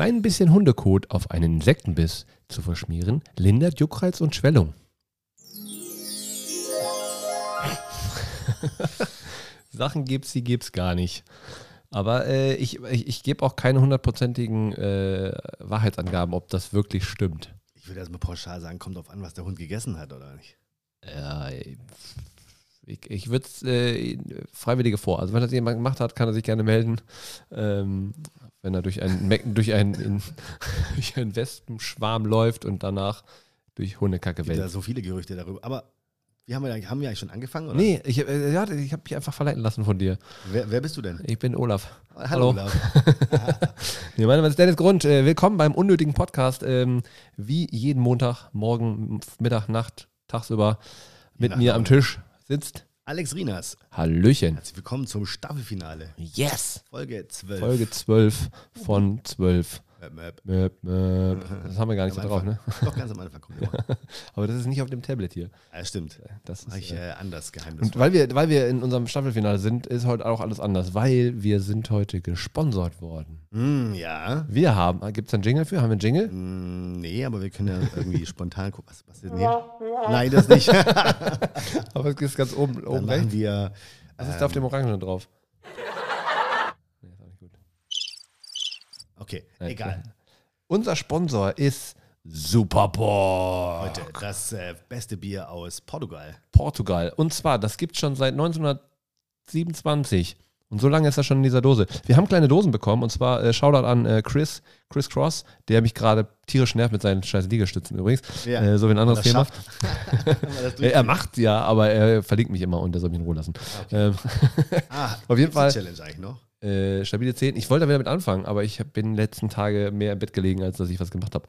klein bisschen Hundekot auf einen Insektenbiss zu verschmieren, lindert Juckreiz und Schwellung. Sachen gibt's, die gibt's gar nicht. Aber äh, ich, ich, ich gebe auch keine hundertprozentigen äh, Wahrheitsangaben, ob das wirklich stimmt. Ich würde erstmal pauschal sagen, kommt drauf an, was der Hund gegessen hat, oder nicht? Ja, ich, ich würde es äh, Freiwillige vor. Also wenn das jemand gemacht hat, kann er sich gerne melden. Ähm, wenn er durch einen, durch einen, in, durch einen Wespenschwarm läuft und danach durch Hundekacke Gibt da wälzt. so viele Gerüchte darüber. Aber wie haben wir, eigentlich- haben wir eigentlich schon angefangen? Oder? Nee, ich, äh, ja, ich habe mich einfach verleiten lassen von dir. Wer, wer bist du denn? Ich bin Olaf. Hallo. Hallo. Olaf. Nee, mein Name ist Dennis Grund. Äh, willkommen beim unnötigen Podcast. Ähm, wie jeden Montag, morgen, Mittag, Nacht, tagsüber mit nach mir am. Tisch sitzt Alex Rinas. Hallöchen. Herzlich willkommen zum Staffelfinale. Yes. Folge 12. Folge 12 von 12. Möp, möp. Möp, möp. Das haben wir gar nicht so Am drauf, ne? Doch, ganz am Anfang kommt immer. Aber das ist nicht auf dem Tablet hier. Ja, stimmt. Das ist, ich äh, äh, anders geheimnisvoll. und weil wir, weil wir in unserem Staffelfinale sind, ist heute auch alles anders, weil wir sind heute gesponsert worden. Mm, ja. Wir haben, gibt es einen Jingle für? Haben wir einen Jingle? Mm, nee, aber wir können ja irgendwie spontan gucken. Was, was ist denn hier? Nein, das nicht. Aber es ist ganz oben, Dann oben machen rechts. wir. Was ist da auf dem Orangen drauf? Nee, ist auch nicht gut. Okay, egal. Unser Sponsor ist Superboy. Heute das äh, beste Bier aus Portugal. Portugal. Und zwar, das gibt es schon seit 1927. Und so lange ist das schon in dieser Dose. Wir haben kleine Dosen bekommen und zwar äh, Shoutout an äh, Chris, Chris Cross, der mich gerade tierisch nervt mit seinen scheiß Liegestützen übrigens. Ja. Äh, so wie ein anderes Thema. er macht ja, aber er verlinkt mich immer und der soll mich in Ruhe lassen. Ähm, Ah, auf jeden Fall- Challenge eigentlich noch. Äh, stabile 10. Ich wollte da wieder mit anfangen, aber ich hab, bin letzten Tage mehr im Bett gelegen, als dass ich was gemacht habe.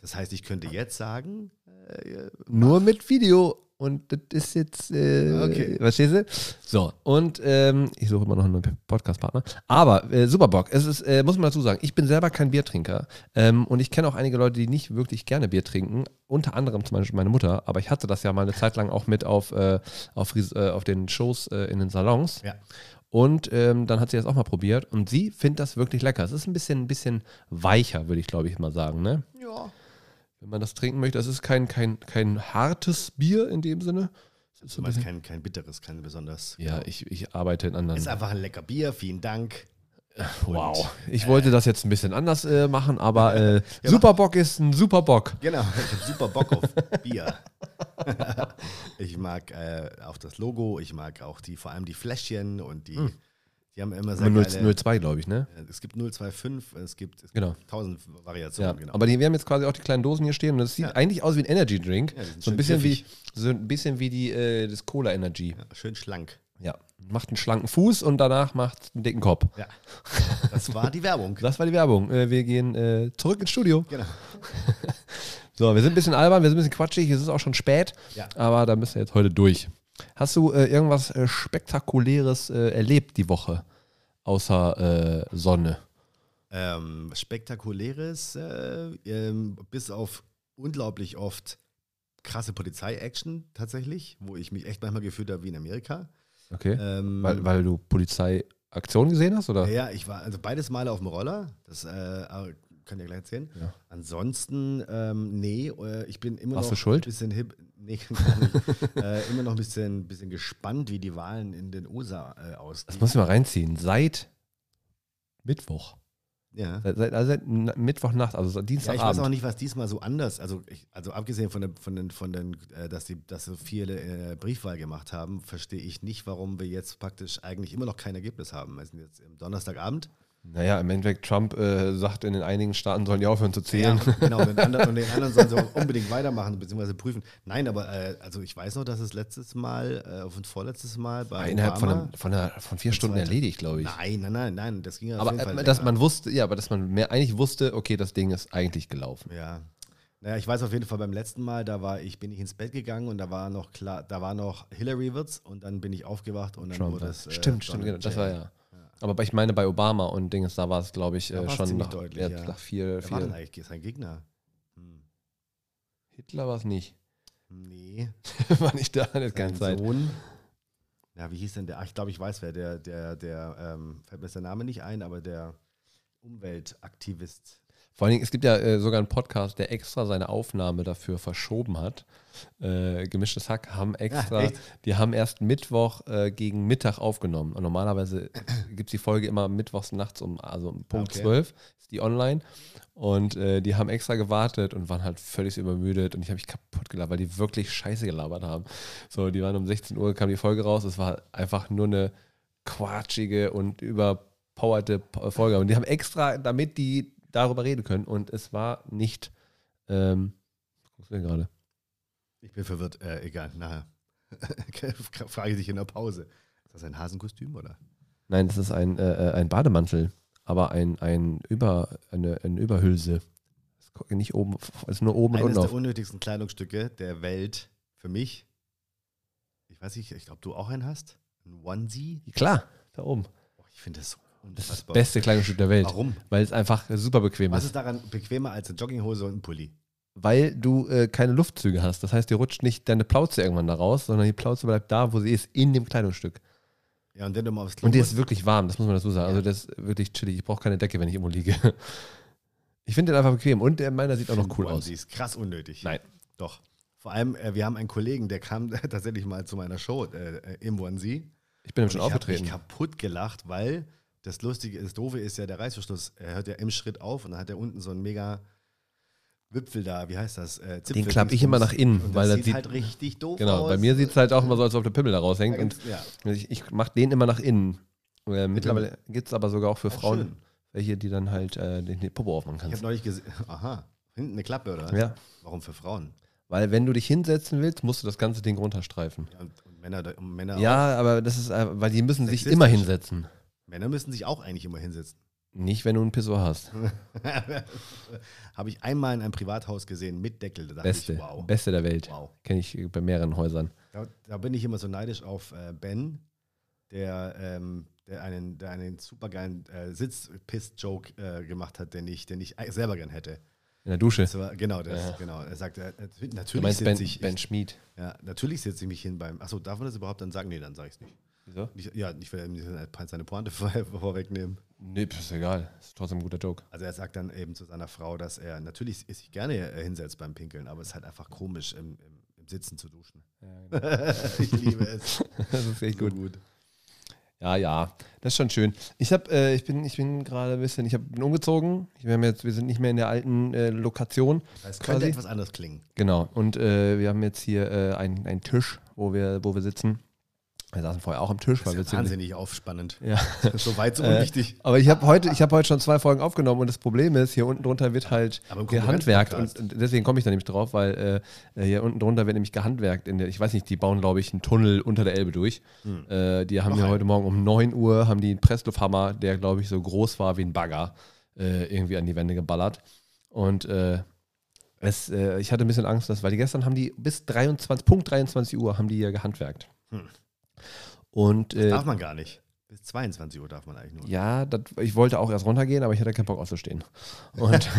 Das heißt, ich könnte jetzt sagen, äh, Nur mit Video. Und das ist jetzt, äh, Okay. verstehst du? So, und ähm, ich suche immer noch einen Podcast-Partner. Aber äh, super Bock. Es ist, äh, muss man dazu sagen, ich bin selber kein Biertrinker. Ähm, und ich kenne auch einige Leute, die nicht wirklich gerne Bier trinken. Unter anderem zum Beispiel meine Mutter. Aber ich hatte das ja mal eine Zeit lang auch mit auf, äh, auf, äh, auf den Shows in den Salons. ja. Und ähm, dann hat sie das auch mal probiert. Und sie findet das wirklich lecker. Es ist ein bisschen, ein bisschen weicher, würde ich glaube ich mal sagen. Ne? Ja. wenn man das trinken möchte. Das ist kein, kein, kein hartes Bier in dem Sinne. Es ist kein, kein bitteres, kein besonders. ja, ich, ich arbeite in anderen. Ist einfach ein lecker Bier, vielen Dank. Wow. Ich wollte das jetzt ein bisschen anders äh, machen, aber äh, Superbock ist ein Superbock. Genau, ich habe super Bock auf Bier. ich mag äh, auch das Logo, ich mag auch die, vor allem die Fläschchen und die, die haben immer sehr Hm. Aber geile, 0,2, glaube ich, ne? Äh, Es gibt 025, es gibt, es Genau. gibt tausend Variationen, Ja. genau. Aber die, wir haben jetzt quasi auch die kleinen Dosen hier stehen und das sieht Ja. eigentlich aus wie ein Energy Drink. Ja, so ein bisschen wie, so ein bisschen wie die, äh, das Cola Energy. ja, schön schlank. Ja. Macht einen schlanken Fuß und danach macht einen dicken Kopf. Ja, das war die Werbung. Das war die Werbung. Äh, wir gehen äh, zurück ins Studio. Genau. So, wir sind ein bisschen albern, wir sind ein bisschen quatschig, es ist auch schon spät, Ja. aber da müssen wir jetzt heute durch. Hast du äh, irgendwas äh, Spektakuläres äh, erlebt die Woche, außer äh, Sonne? Ähm, spektakuläres, äh, ähm, bis auf unglaublich oft krasse Polizei-Action tatsächlich, wo ich mich echt manchmal gefühlt habe wie in Amerika. Okay. Ähm, weil, weil du Polizeiaktion gesehen hast, oder? Ja, ich war also beides Male auf dem Roller. Das äh, kann ich ja gleich erzählen. Ja. Ansonsten, ähm, nee, äh, ich bin immer Warst noch du schuld? ein bisschen hip. Nee, äh, immer noch ein bisschen, bisschen gespannt, wie die Wahlen in den USA äh, Das ausgehen. muss ich mal reinziehen. Seit Mittwoch. Ja. Seit, seit, also seit Mittwochnacht, also seit Ja, ich weiß auch Dienstagabend. nicht, was diesmal so anders, also, ich, also abgesehen von, den, von den, von den äh, dass, die, dass so viele äh, Briefwahl gemacht haben, verstehe ich nicht, warum wir jetzt praktisch eigentlich immer noch kein Ergebnis haben. Wir sind jetzt im Donnerstagabend. Naja, im Endeffekt, Trump äh, sagt, in den einigen Staaten sollen die aufhören zu zählen. Ja, genau, und den, anderen, und den anderen sollen sie auch unbedingt weitermachen bzw. prüfen. Nein, aber äh, also ich weiß noch, dass es letztes Mal äh, und vorletztes Mal bei Innerhalb von, Obama, einem, von, einer, von vier Und Stunden zweite. erledigt, glaube ich. Nein, nein, nein, nein, das ging ja Aber äh, dass man wusste, ja, aber dass man mehr eigentlich wusste, okay, das Ding ist eigentlich gelaufen. Ja. Naja, ich weiß auf jeden Fall beim letzten Mal, da war ich, bin ich ins Bett gegangen und da war noch klar, da war noch Hillary wird's und dann bin ich aufgewacht und dann Trump, wurde es. äh, stimmt, stimmt, genau, das war ja. Aber ich meine, bei Obama und Dinges, da war es, glaube ich, äh, schon nach, deutlich, ja, nach viel, Wer war denn viel. eigentlich sein Gegner? Hm. Hitler war es nicht. Nee. war nicht da, hat keine Sein Zeit. Sohn. Ja, wie hieß denn der? Ich glaube, ich weiß wer. Der, der, der, ähm, fällt mir der Name nicht ein, aber der Umweltaktivist. Vor allen Dingen, es gibt ja äh, sogar einen Podcast, der extra seine Aufnahme dafür verschoben hat. Äh, Gemischtes Hack haben extra, echt? die haben erst Mittwoch äh, gegen Mittag aufgenommen. Und normalerweise gibt es die Folge immer mittwochs nachts um, also um Punkt Okay. 12 ist die online. Und äh, die haben extra gewartet und waren halt völlig übermüdet. Und ich habe mich kaputt gelacht, weil die wirklich scheiße gelabert haben. So, die waren um 16 Uhr, kam die Folge raus. Es war einfach nur eine quatschige und überpowerte Folge. Und die haben extra, damit die darüber reden können. Und es war nicht. Ähm, was guckst du denn gerade? Ich bin verwirrt. Äh, egal, nachher. Frage ich dich in der Pause. Ist das ein Hasenkostüm oder? Nein, das ist ein, äh, äh, ein Bademantel, aber ein, ein Über, eine, eine Überhülse. Nicht oben, ist nur oben und Eines unten der auf. unnötigsten Kleidungsstücke der Welt für mich. Ich weiß nicht, ich glaube, du auch einen hast. Ein Onesie. Klar, da oben. Oh, ich finde das so Das ist das beste Kleidungsstück der Welt, Warum? weil es einfach super bequem Was ist. ist daran bequemer als eine Jogginghose und ein Pulli? Weil du äh, keine Luftzüge hast. Das heißt, dir rutscht nicht deine Plauze irgendwann da raus, sondern die Plauze bleibt da, wo sie ist, in dem Kleidungsstück. Ja, und wenn du mal aufs Klo Und die ist wirklich warm, das muss man dazu sagen. Also das ist wirklich chillig. Ich brauche keine Decke, wenn ich irgendwo liege. Ich finde den einfach bequem. Und der meiner sieht auch noch cool aus. Sie ist krass unnötig. Nein. Doch. Vor allem, äh, wir haben einen Kollegen, der kam tatsächlich mal zu meiner Show äh, äh, im Onesie. Ich bin Und schon ich habe aufgetreten. mich kaputt gelacht, weil das Lustige, das Doofe ist ja der Reißverschluss. Er hört ja im Schritt auf und dann hat er unten so einen mega Wipfel da, wie heißt das? Äh, Zipfel- Den klapp ich immer nach innen, Und weil das das sieht, halt richtig doof Genau, aus. bei mir sieht es halt auch immer so, als ob der Pimmel da raushängt. Und ja. ich, ich mache den immer nach innen. Äh, mittlerweile gibt es aber sogar auch für Auch Frauen schön. welche, die dann halt äh, den, den Popo aufmachen Ich habe kannst. neulich gesehen, aha, hinten eine Klappe, oder? Ja, Warum für Frauen? weil wenn du dich hinsetzen willst, musst du das ganze Ding runterstreifen. Ja, und, und Männer, und Männer, Ja, aber das ist, äh, weil die müssen sich immer hinsetzen. Männer müssen sich auch eigentlich immer hinsetzen. Nicht, wenn du einen Pissoir hast. habe ich einmal in einem Privathaus gesehen mit Deckel. Beste, ich, wow. beste der Welt. wow. Kenne ich bei mehreren Häusern. Da, da bin ich immer so neidisch auf äh, Ben, der, ähm, der einen, der einen supergeilen äh, Sitzpiss-Joke äh, gemacht hat, den ich, den ich selber gern hätte. In der Dusche. War, genau, das, Ja. genau. Er sagt, äh, natürlich sitze ich, ben Schmid. ja, natürlich setze ich mich hin beim. Achso, darf man das überhaupt dann sagen? Nee, dann sage ich es nicht. Wieso? nicht. Ja, ich will seine Pointe vor, vorwegnehmen. Nee, ist egal. Ist trotzdem ein guter Joke. Also er sagt dann eben zu seiner Frau, dass er natürlich sich gerne äh, hinsetzt beim Pinkeln, aber es ist halt einfach komisch, im, im, im Sitzen zu duschen. ich liebe es. Das ist echt So gut. Ja, ja, das ist schon schön. Ich hab, äh, ich bin, ich bin gerade ein bisschen, ich hab, bin umgezogen. Wir, haben jetzt, wir sind nicht mehr in der alten äh, Lokation. Das könnte etwas anders klingen. Genau. Und äh, wir haben jetzt hier äh, einen, einen Tisch, wo wir, wo wir sitzen. Wir saßen vorher auch am Tisch, Das ist ja wahnsinnig aufspannend. Ja. so weit, so Äh, unwichtig. Aber ich habe heute, ich habe heute schon zwei Folgen aufgenommen und das Problem ist, hier unten drunter wird halt gehandwerkt und, deswegen komme ich da nämlich drauf, weil äh, hier unten drunter wird nämlich gehandwerkt. In der, ich weiß nicht, die bauen glaube ich einen Tunnel unter der Elbe durch. Äh, die haben einen. heute Morgen um 9 Uhr haben die einen Presslufthammer, der glaube ich so groß war wie ein Bagger, äh, irgendwie an die Wände geballert. Und äh, es, äh, ich hatte ein bisschen Angst, dass, weil die gestern haben die bis 23, Punkt 23 Uhr haben die hier gehandwerkt. Hm. Und äh, Darf man gar nicht. Bis 22 Uhr darf man eigentlich nur. ja, das, ich wollte auch erst runtergehen, aber ich hatte keinen Bock auszustehen. Und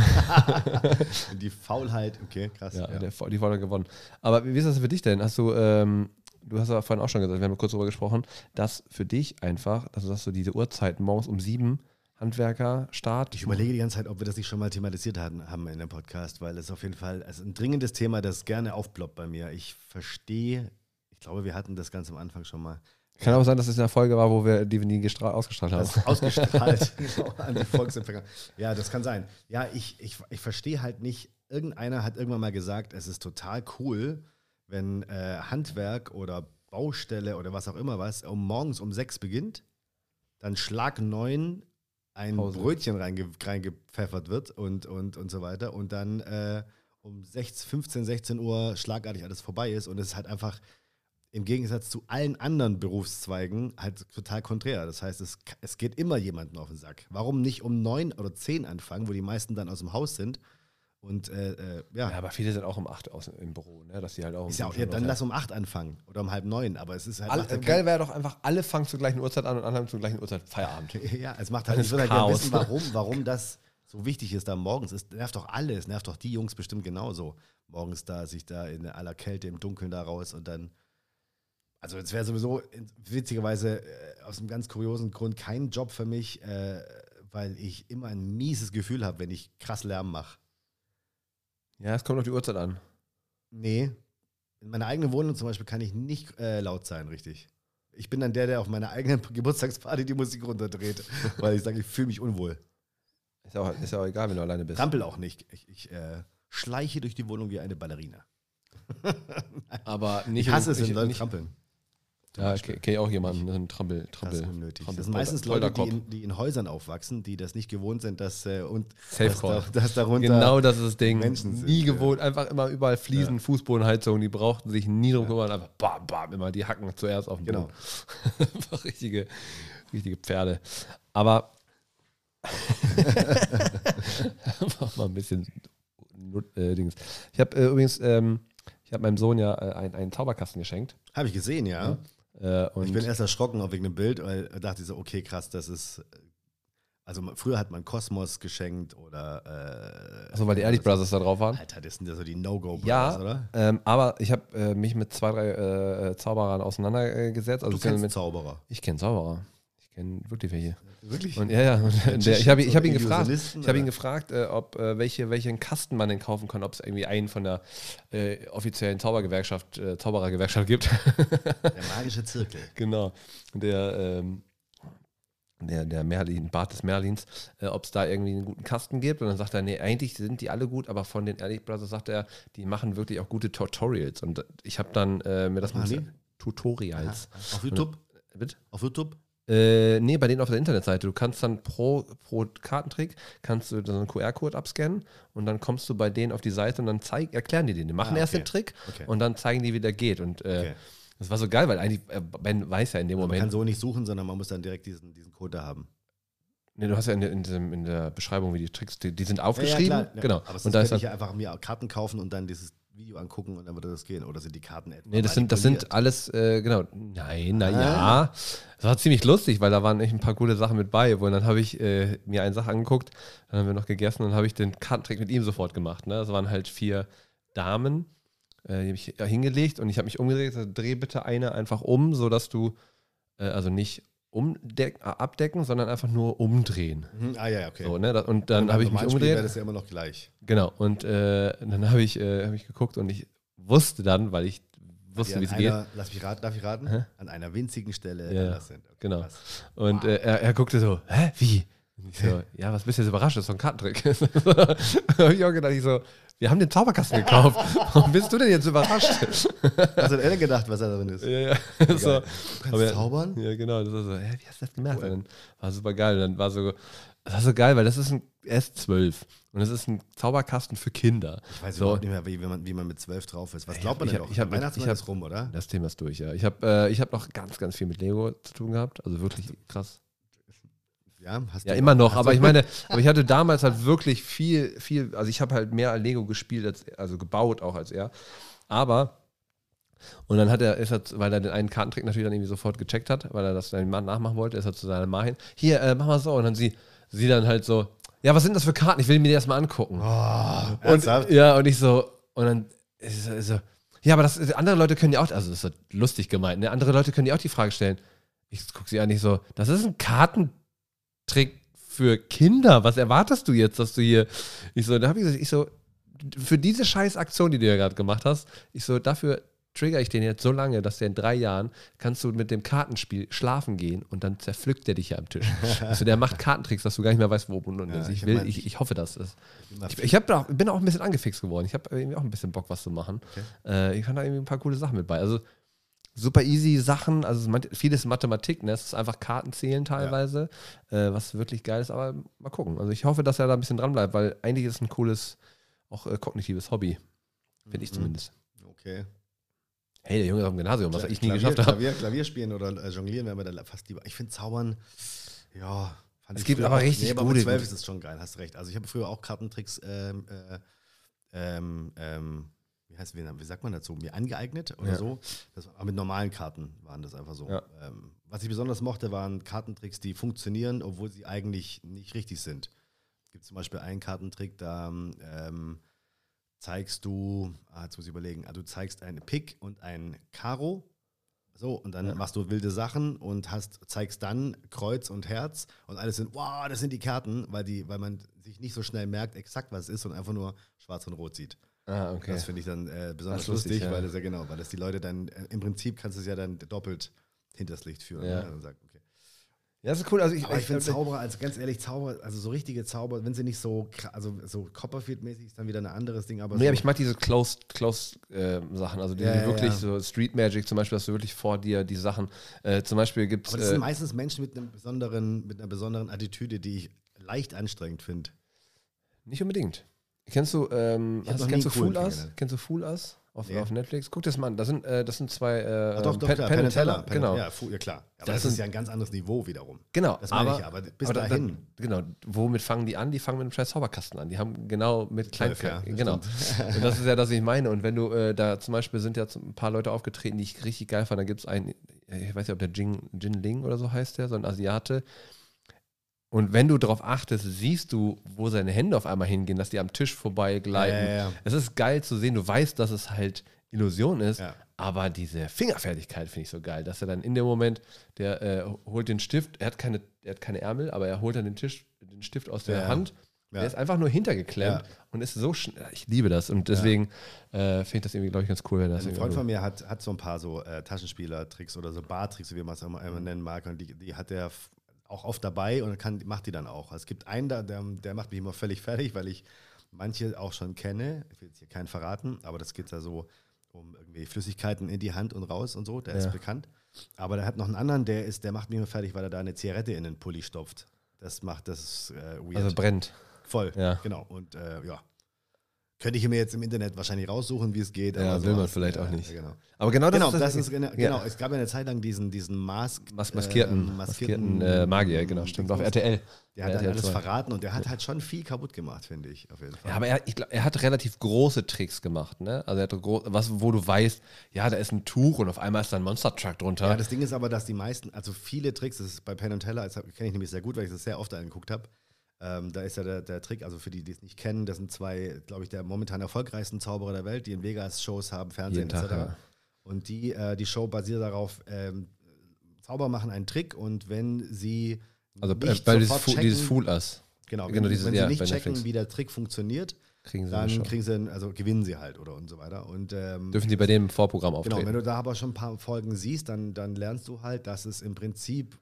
die Faulheit, okay, krass. ja, ja. Der, die Folge gewonnen. Aber wie ist das für dich denn? Hast du, ähm, du hast ja vorhin auch schon gesagt, wir haben kurz darüber gesprochen, dass für dich einfach, dass du diese Uhrzeiten morgens um sieben, Handwerker, Start. Ich überlege die ganze Zeit, ob wir das nicht schon mal thematisiert hatten, haben in dem Podcast, weil es auf jeden Fall also ein dringendes Thema, das gerne aufploppt bei mir. Ich verstehe, ich glaube, wir hatten das ganz am Anfang schon mal. Kann auch sein, dass es in der Folge war, wo wir die gestra- ausgestrahlt haben. Das ausgestrahlt genau, an die Volksempfänger. Ja, das kann sein. Ja, ich, ich, ich verstehe halt nicht, irgendeiner hat irgendwann mal gesagt, es ist total cool, wenn äh, Handwerk oder Baustelle oder was auch immer was um morgens um sechs beginnt, dann Schlag neun ein Pause. Brötchen reinge reingepfeffert wird und, und, und so weiter und dann äh, um 16, 15, 16 Uhr schlagartig alles vorbei ist und es ist halt einfach im Gegensatz zu allen anderen Berufszweigen halt total konträr. Das heißt, es, es geht immer jemandem auf den Sack. Warum nicht um neun oder zehn anfangen, wo die meisten dann aus dem Haus sind? Und äh, äh, ja, Ja, aber viele sind auch um acht aus im Büro, ne? dass die halt auch. um ist ja auch, ja, dann lass um acht anfangen oder um halb neun. Aber es ist halt. Alle, ja geil wäre doch einfach, alle fangen zur gleichen Uhrzeit an und alle haben zur gleichen Uhrzeit Feierabend. ja, es macht halt. Ich würde halt gerne wissen, warum, warum das so wichtig ist da morgens. Es nervt doch alle. Es nervt doch die Jungs bestimmt genauso. Morgens da, sich da in aller Kälte im Dunkeln da raus und dann. Also es wäre sowieso witzigerweise äh, aus einem ganz kuriosen Grund kein Job für mich, äh, weil ich immer ein mieses Gefühl habe, wenn ich krass Lärm mache. Ja, es kommt auf die Uhrzeit an. Nee, in meiner eigenen Wohnung zum Beispiel kann ich nicht äh, laut sein, richtig. Ich bin dann der, der auf meiner eigenen Geburtstagsparty die Musik runterdreht, weil ich sage, ich fühle mich unwohl. Ist ja, auch, ist ja auch egal, wenn du alleine bist. Trampel auch nicht. Ich, ich äh, schleiche durch die Wohnung wie eine Ballerina. Aber nicht Ich hasse es, wenn Leute nicht, trampeln. Ja, kenne ich auch jemanden, das ist ein Trampel, Das Trampel. ist unnötig. Trampel- Das sind meistens Leute, die in, die in Häusern aufwachsen, die das nicht gewohnt sind, dass, äh, und dass, da, dass darunter. Genau das ist das Ding. Menschen sind, nie ja. gewohnt, einfach immer überall Fliesen, Fußbodenheizung, die brauchten sich nie drum kümmern, einfach bam, bam, immer die Hacken zuerst auf den Genau. Boden. einfach richtige, richtige Pferde. Aber mach mal ein bisschen äh, Dings. Ich habe äh, übrigens, ähm, ich habe meinem Sohn ja äh, einen, einen Zauberkasten geschenkt. Habe ich gesehen, ja. Äh, und Ich bin erst erschrocken auf wegen dem Bild, weil ich dachte so, okay, krass, das ist. Also früher hat man Kosmos geschenkt oder. Äh, Achso, weil die Ehrlich Brothers da drauf waren. Alter, das sind ja so die No-Go-Brothers, Ja, oder? ähm, aber ich habe äh, mich mit zwei, drei äh, Zauberern auseinandergesetzt. Also Du kennst mit, Zauberer. ich kenne Zauberer. Kenne wirklich welche. Wirklich? Und ja, ja. Und der, ich habe ich hab ihn gefragt. Ich habe ihn gefragt, äh, ob äh, welche, welchen Kasten man denn kaufen kann, ob es irgendwie einen von der äh, offiziellen Zaubergewerkschaft, äh, Zauberergewerkschaft gibt. Der magische Zirkel. genau. Der, ähm, der, der Merlin, Bart des Merlins, äh, ob es da irgendwie einen guten Kasten gibt. Und dann sagt er, nee, eigentlich sind die alle gut, aber von den Ehrlich Brothers sagt er, die machen wirklich auch gute Tutorials. Und ich habe dann mir das mal Tutorials. Auf YouTube? Bitte? Auf YouTube? Äh, nee, bei denen auf der Internetseite. Du kannst dann pro, pro Kartentrick kannst du so einen QR-Code abscannen und dann kommst du bei denen auf die Seite und dann zeig, erklären die den. Die machen Ah, erst okay. den Trick Okay. und dann zeigen die, wie der geht. Und äh, Okay. das war so geil, weil eigentlich äh, Ben weiß ja in dem Man kann Moment. so nicht suchen, sondern man muss dann direkt diesen, diesen Code da haben. Nee, du hast ja in der, in, diesem, in der Beschreibung, wie die Tricks, die, die sind aufgeschrieben. Ja, ja, klar. Genau. Aber und sonst da kann ist dann, ich ja einfach mir Karten kaufen und dann dieses Video angucken und dann würde das gehen. Oder sind die Karten etwa Nee, das sind, das sind alles, äh, genau. Nein, na Ah. Das war ziemlich lustig, weil da waren echt ein paar coole Sachen mit bei. Und dann habe ich äh, mir eine Sache angeguckt, dann haben wir noch gegessen und dann habe ich den Kartentrick mit ihm sofort gemacht. Ne? Das waren halt vier Damen, äh, die habe ich hingelegt und ich habe mich umgedreht. Also, dreh bitte eine einfach um, sodass du, äh, also nicht umdeck, äh, abdecken, sondern einfach nur umdrehen. Mhm, ah, ja, okay. So, ne? Und dann habe ich mich umgedreht. wäre das ja immer noch gleich. Genau. Und äh, dann habe ich, äh, hab ich geguckt und ich wusste dann, weil ich wusste, wie es geht. lass mich raten, darf ich raten? Hä? An einer winzigen Stelle Ja, anders sind. Okay, genau. krass. Und äh, er, er guckte so, hä, wie? Und ich so, ja, was bist du jetzt überrascht? Das ist doch ein Kartentrick. da habe ich auch gedacht, ich so, wir haben den Zauberkasten gekauft. Warum bist du denn jetzt überrascht? Hat er denn gedacht, was da drin ist? ja, ja. so, Du kannst zaubern? Ja, genau. Das war so, hä, wie hast du das gemerkt? Dann war super geil. Und dann war so, das war so geil, weil das ist ein S12 und das ist ein Zauberkasten für Kinder. Ich weiß so, überhaupt nicht mehr, wie, wie, man, wie man mit zwölf drauf ist. Was glaubt man ich denn hab- noch? ich hab- Weihnachtsmann ich hab- rum, oder? Das Thema ist durch, ja. Ich habe äh, ich hab noch ganz, ganz viel mit Lego zu tun gehabt. Also wirklich krass. Ja, hast Ja, immer noch, aber ich meine, aber ich hatte damals halt wirklich viel, viel, also ich habe halt mehr Lego gespielt, als, also gebaut auch als er. Aber, und dann hat er, ist er, weil er den einen Kartentrick natürlich dann irgendwie sofort gecheckt hat, weil er das dann Mann nachmachen wollte, ist er zu seiner Ma hin, hier, äh, mach mal so. Und dann sie, sie dann halt so, ja, was sind das für Karten? Ich will mir die erstmal angucken. Oh, Und, ja, und ich so, und dann ist so, ja, aber das, andere Leute können ja auch, also das ist so lustig gemeint, ne? andere Leute können ja auch die Frage stellen. Ich gucke sie an, ich so, das ist ein Kartentrick für Kinder. Was erwartest du jetzt, dass du hier, ich so, da habe ich gesagt, ich so, für diese scheiß Aktion, die du ja gerade gemacht hast, ich so, dafür trigger ich den jetzt so lange, dass der in drei Jahren kannst du mit dem Kartenspiel schlafen gehen und dann zerpflückt der dich ja am Tisch. also der macht Kartentricks, dass du gar nicht mehr weißt, wo und und Ja, ist. ich Ich, will, ich, ich hoffe, dass es. Ich, ich hab bin auch ein bisschen angefixt geworden. Ich habe irgendwie auch ein bisschen Bock, was zu machen. Äh, ich fand da irgendwie ein paar coole Sachen mit bei. Also super easy Sachen, also vieles Mathematik, ne? Es ist einfach Kartenzählen teilweise, äh, was wirklich geil ist, aber mal gucken. Also ich hoffe, dass er da ein bisschen dran bleibt, weil eigentlich ist es ein cooles, auch äh, kognitives Hobby. Finde ich Mhm. zumindest. Okay. Hey, der Junge ist auf dem Gymnasium, was ich nie Klavier, geschafft habe. Klavier, Klavier spielen oder äh, jonglieren wäre mir da fast lieber. Ich finde Zaubern, ja. Fand Es ich gibt aber richtig nee, aber gute- mit zwölf ist es schon geil, hast recht. Also ich habe früher auch Kartentricks, ähm, äh, ähm, ähm, wie heißt wie, sagt man dazu, mir angeeignet oder Ja. so. Das war, mit normalen Karten waren das einfach so. Ja. Ähm, was ich besonders mochte, waren Kartentricks, die funktionieren, obwohl sie eigentlich nicht richtig sind. Es gibt zum Beispiel einen Kartentrick, da ähm, zeigst du, ah, jetzt muss ich überlegen, ah, du zeigst einen Pick und ein Karo. So, und dann machst du wilde Sachen und hast, zeigst dann Kreuz und Herz und alles sind, wow, das sind die Karten, weil, die, weil man sich nicht so schnell merkt, exakt was es ist und einfach nur schwarz und rot sieht. Ah, okay. Das finde ich dann äh, besonders Das lustig, lustig, ja. weil das ja genau, weil das die Leute dann, äh, im Prinzip kannst du es ja dann doppelt hinters Licht führen. Ja. Ne? Und sagt, okay. Das ist cool. Also ich, Aber ich finde Zauberer, also ganz ehrlich, Zauberer, also so richtige Zauberer, wenn sie nicht so, also so Copperfield-mäßig ist dann wieder ein anderes Ding, aber Nee, so, aber ich mag diese Closed, Closed äh, Sachen, also die Ja, wirklich ja. so Street Magic zum Beispiel, dass du wirklich vor dir die Sachen, äh, zum Beispiel gibt aber das es, sind äh, meistens Menschen mit einem besonderen, mit einer besonderen Attitüde, die ich leicht anstrengend finde. nicht unbedingt. Kennst du, ähm, Ich hast, nie kennst du Fool Us? Kennst du Fool Us auf, Nee. auf Netflix? Guck das mal an, das sind, äh, das sind zwei, äh, doch, doch, Pen, klar, Pen and Teller, Pen- genau. Ja, ja klar. Aber Das das, ist ja ein ganz anderes Niveau wiederum. Genau, Das meine aber, ich, aber bis aber da- dahin. Da, genau, womit fangen die an? Die fangen mit einem scheiß Zauberkasten an. Die haben genau mit Zwölf, Klein, ja, genau. Und das ist ja das, was ich meine. Und wenn du äh, da zum Beispiel sind ja ein paar Leute aufgetreten, die ich richtig geil fand. Da gibt es einen, ich weiß nicht, ob der Jin, Jin Ling oder so heißt der, so ein Asiate. Und wenn du darauf achtest, siehst du, wo seine Hände auf einmal hingehen, dass die am Tisch vorbei gleiten. Ja, ja, ja. Es ist geil zu sehen, du weißt, dass es halt Illusion ist, aber diese Fingerfertigkeit finde ich so geil, dass er dann in dem Moment, der äh, holt den Stift, er hat keine, er hat keine Ärmel, aber er holt dann den, Tisch, den Stift aus der. Hand. Der ist einfach nur hintergeklemmt und ist so schnell. Ich liebe das und deswegen äh, finde ich das irgendwie, glaube ich, ganz cool. Wenn das Ein Freund von mir hat, hat so ein paar so äh, Taschenspieler-Tricks oder so Bar-Tricks, wie man es immer, immer nennen mag. Und die, die hat er f- auch oft dabei und kann, macht die dann auch. Es gibt einen, der, der macht mich immer völlig fertig, weil ich manche auch schon kenne. Ich will jetzt hier keinen verraten, aber das geht da so um irgendwie Flüssigkeiten in die Hand und raus und so. Der Ja. ist bekannt. Aber der hat noch einen anderen, der ist, der macht mich immer fertig, weil er da eine Zigarette in den Pulli stopft. Das macht das äh, weird. also brennt. Voll, Ja. genau. Und äh, ja. Könnte ich mir jetzt im Internet wahrscheinlich raussuchen, wie es geht. Ja, will man sowas, vielleicht ja, auch nicht. Genau, Aber genau das genau, ist das ist, genau, ja. genau. Es gab ja eine Zeit lang diesen, diesen Mask, Mas maskierten, ähm, maskierten äh, Magier, genau, stimmt. Auf RTL. Der hat RTL alles 2. verraten und der hat halt schon viel kaputt gemacht, finde ich, auf jeden Fall. Ja, aber er, glaub, er hat relativ große Tricks gemacht, ne? Also er hat gro was, wo du weißt, ja, da ist ein Tuch und auf einmal ist da ein Monster Truck drunter. Ja, das Ding ist aber, dass die meisten, also viele Tricks, das ist bei Penn und Teller, das kenne ich nämlich sehr gut, weil ich das sehr oft angeguckt habe. Ähm, da ist ja der, der Trick, also für die, die es nicht kennen, das sind zwei, glaube ich, der momentan erfolgreichsten Zauberer der Welt, die in Vegas Shows haben, Fernsehen Tag, etc. ja. Und die, äh, die Show basiert darauf, ähm, Zauberer machen einen Trick und wenn sie also äh, nicht bei dieses, checken, dieses Fool Us genau, genau, wenn, dieses- wenn ja, sie nicht bei checken, Netflix. wie der Trick funktioniert, kriegen sie dann kriegen sie, also gewinnen sie halt oder und so weiter. Und ähm, Dürfen sie bei dem Vorprogramm Genau, auftreten. wenn du da aber schon ein paar Folgen siehst, dann, dann lernst du halt, dass es im Prinzip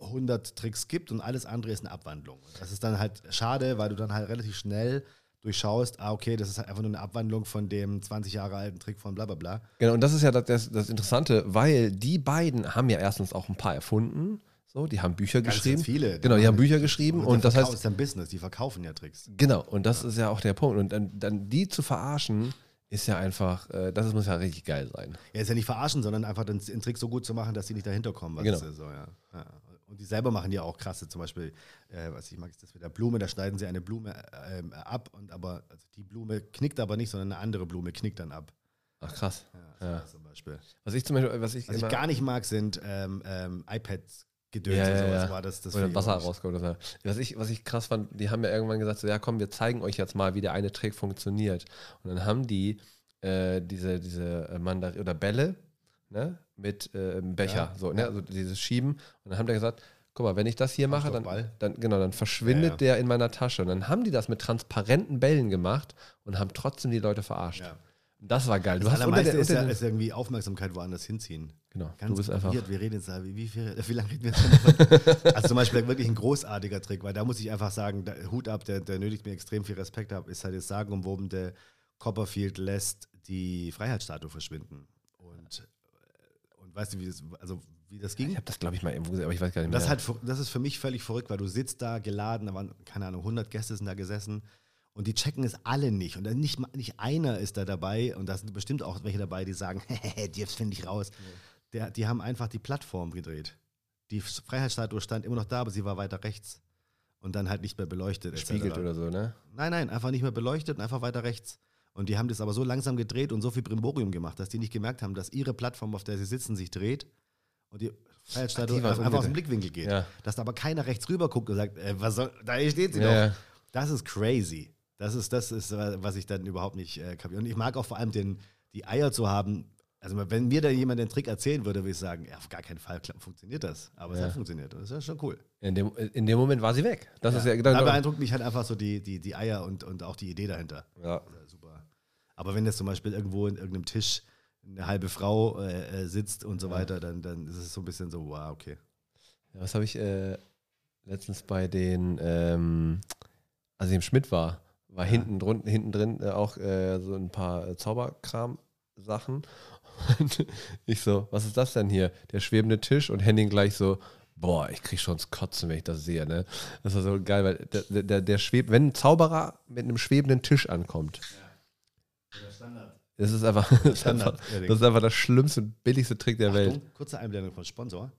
100 Tricks gibt und alles andere ist eine Abwandlung. Das ist dann halt schade, weil du dann halt relativ schnell durchschaust, ah, okay, das ist halt einfach nur eine Abwandlung von dem 20 Jahre alten Trick von bla bla bla. Genau, und das ist ja das, das, Interessante, weil die beiden haben ja erstens auch ein paar erfunden. So, die haben Bücher Ganz, geschrieben. ganz viele. Genau, die haben Bücher geschrieben und das heißt, ist ein Business, die verkaufen ja Tricks. genau, und das ist ja auch der Punkt. Und dann, dann die zu verarschen, ist ja einfach, äh, das muss ja richtig geil sein. Ja, ist ja nicht verarschen, sondern einfach den, Trick so gut zu machen, dass die nicht dahinter kommen. Was Genau. ist, so, ja. Ja. Und die selber machen ja auch krasse, zum Beispiel, äh, was ich mag, ist das mit der Blume, da schneiden sie eine Blume äh, ähm, ab und aber also die Blume knickt aber nicht, sondern eine andere Blume knickt dann ab. Ach krass. Ja, Ja. Zum Beispiel. Was ich zum Beispiel, was ich Was ich gar nicht mag, sind ähm, ähm, iPads gedöns Ja, und ja, sowas. ja. War das, das oder Wasser rauskommt. Oder so. was, ich, was ich krass fand, die haben ja irgendwann gesagt, so, ja komm, wir zeigen euch jetzt mal, wie der eine Trick funktioniert. Und dann haben die äh, diese, diese äh, Mandar oder Bälle ne, mit äh, Becher, Ja, so, ne, also dieses Schieben. Und dann haben die gesagt, guck mal, wenn ich das hier mache, dann, dann, genau, dann verschwindet Ja, ja. der in meiner Tasche. Und dann haben die das mit transparenten Bällen gemacht und haben trotzdem die Leute verarscht. Ja. Das war geil. Du Das hast unter der, ist, unter ja, ist irgendwie Aufmerksamkeit woanders hinziehen. genau, Ganz du bist einfach. Wir reden jetzt, da, wie, wie, viel, wie lange reden wir jetzt noch? Also zum Beispiel wirklich ein großartiger Trick, weil da muss ich einfach sagen, da, Hut ab, der, der nötigt mir extrem viel Respekt ab, ist halt das sagenumwobene Copperfield lässt die Freiheitsstatue verschwinden. Und, weißt du, wie das, also, wie das ging? Ich habe das, glaube ich, mal irgendwo gesehen, aber ich weiß gar nicht mehr. Das ist, halt, das ist für mich völlig verrückt, weil du sitzt da geladen, da waren, keine Ahnung, 100 Gäste sind da gesessen und die checken es alle nicht. Und dann nicht, nicht einer ist da dabei und da sind bestimmt auch welche dabei, die sagen, jetzt finde ich raus. Der, die haben einfach die Plattform gedreht. Die Freiheitsstatue stand immer noch da, aber sie war weiter rechts. Und dann halt nicht mehr beleuchtet. Spiegelt oder so, ne? Nein, nein, einfach nicht mehr beleuchtet und einfach weiter rechts. Und die haben das aber so langsam gedreht und so viel Brimborium gemacht, dass die nicht gemerkt haben, dass ihre Plattform, auf der sie sitzen, sich dreht und die Freiheitsstatue einfach aus dem. Blickwinkel geht. Ja. Dass da aber keiner rechts rüber guckt und sagt, äh, was soll, da steht sie Ja, doch. ja. Das ist crazy. Das ist, das ist, was ich dann überhaupt nicht äh, kapiere. Und ich mag auch vor allem den, die Eier zu haben, Also wenn mir da jemand den Trick erzählen würde, würde ich sagen, ja, auf gar keinen Fall funktioniert das. Aber es Ja. hat funktioniert. Das ist ja schon cool. In dem, in dem Moment war sie weg. Das ist ja da genau. beeindruckt mich halt einfach so die, die, die Eier und, und auch die Idee dahinter. Ja. Ja, super. Aber wenn jetzt zum Beispiel irgendwo in irgendeinem Tisch eine halbe Frau äh, äh, sitzt und so weiter, dann, dann ist es so ein bisschen so, wow, okay. Ja, was habe ich äh, letztens bei den, ähm, als ich im Schmidt war, war hinten, drun, hinten drin äh, auch äh, so ein paar äh, Zauberkram-Sachen. Und ich so, was ist das denn hier? Der schwebende Tisch und Henning gleich so, boah, ich krieg schon das Kotzen, wenn ich das sehe. Ne? Das war so geil, weil der, der, der, der schwebt, wenn ein Zauberer mit einem schwebenden Tisch ankommt, das ist einfach, das ist einfach, das ist einfach das schlimmste und billigste Trick der Welt. Achtung, kurze Einblendung von Sponsor.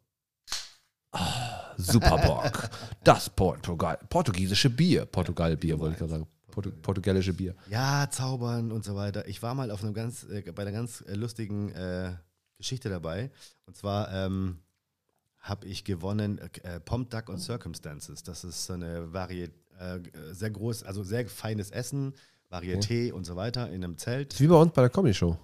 Superbock. Das Portugal, portugiesische Bier. Portugal-Bier, wollte ich gerade sagen. Portu portugiesische Bier. Ja, Zaubern und so weiter. Ich war mal auf einem ganz, äh, bei einer ganz äh, lustigen äh, Geschichte dabei. Und zwar ähm, habe ich gewonnen äh, Pomp Duck und Circumstances. Das ist so eine Vari äh, sehr groß, also sehr feines Essen, Varieté und so weiter in einem Zelt. Das ist wie bei uns bei der Comedy-Show.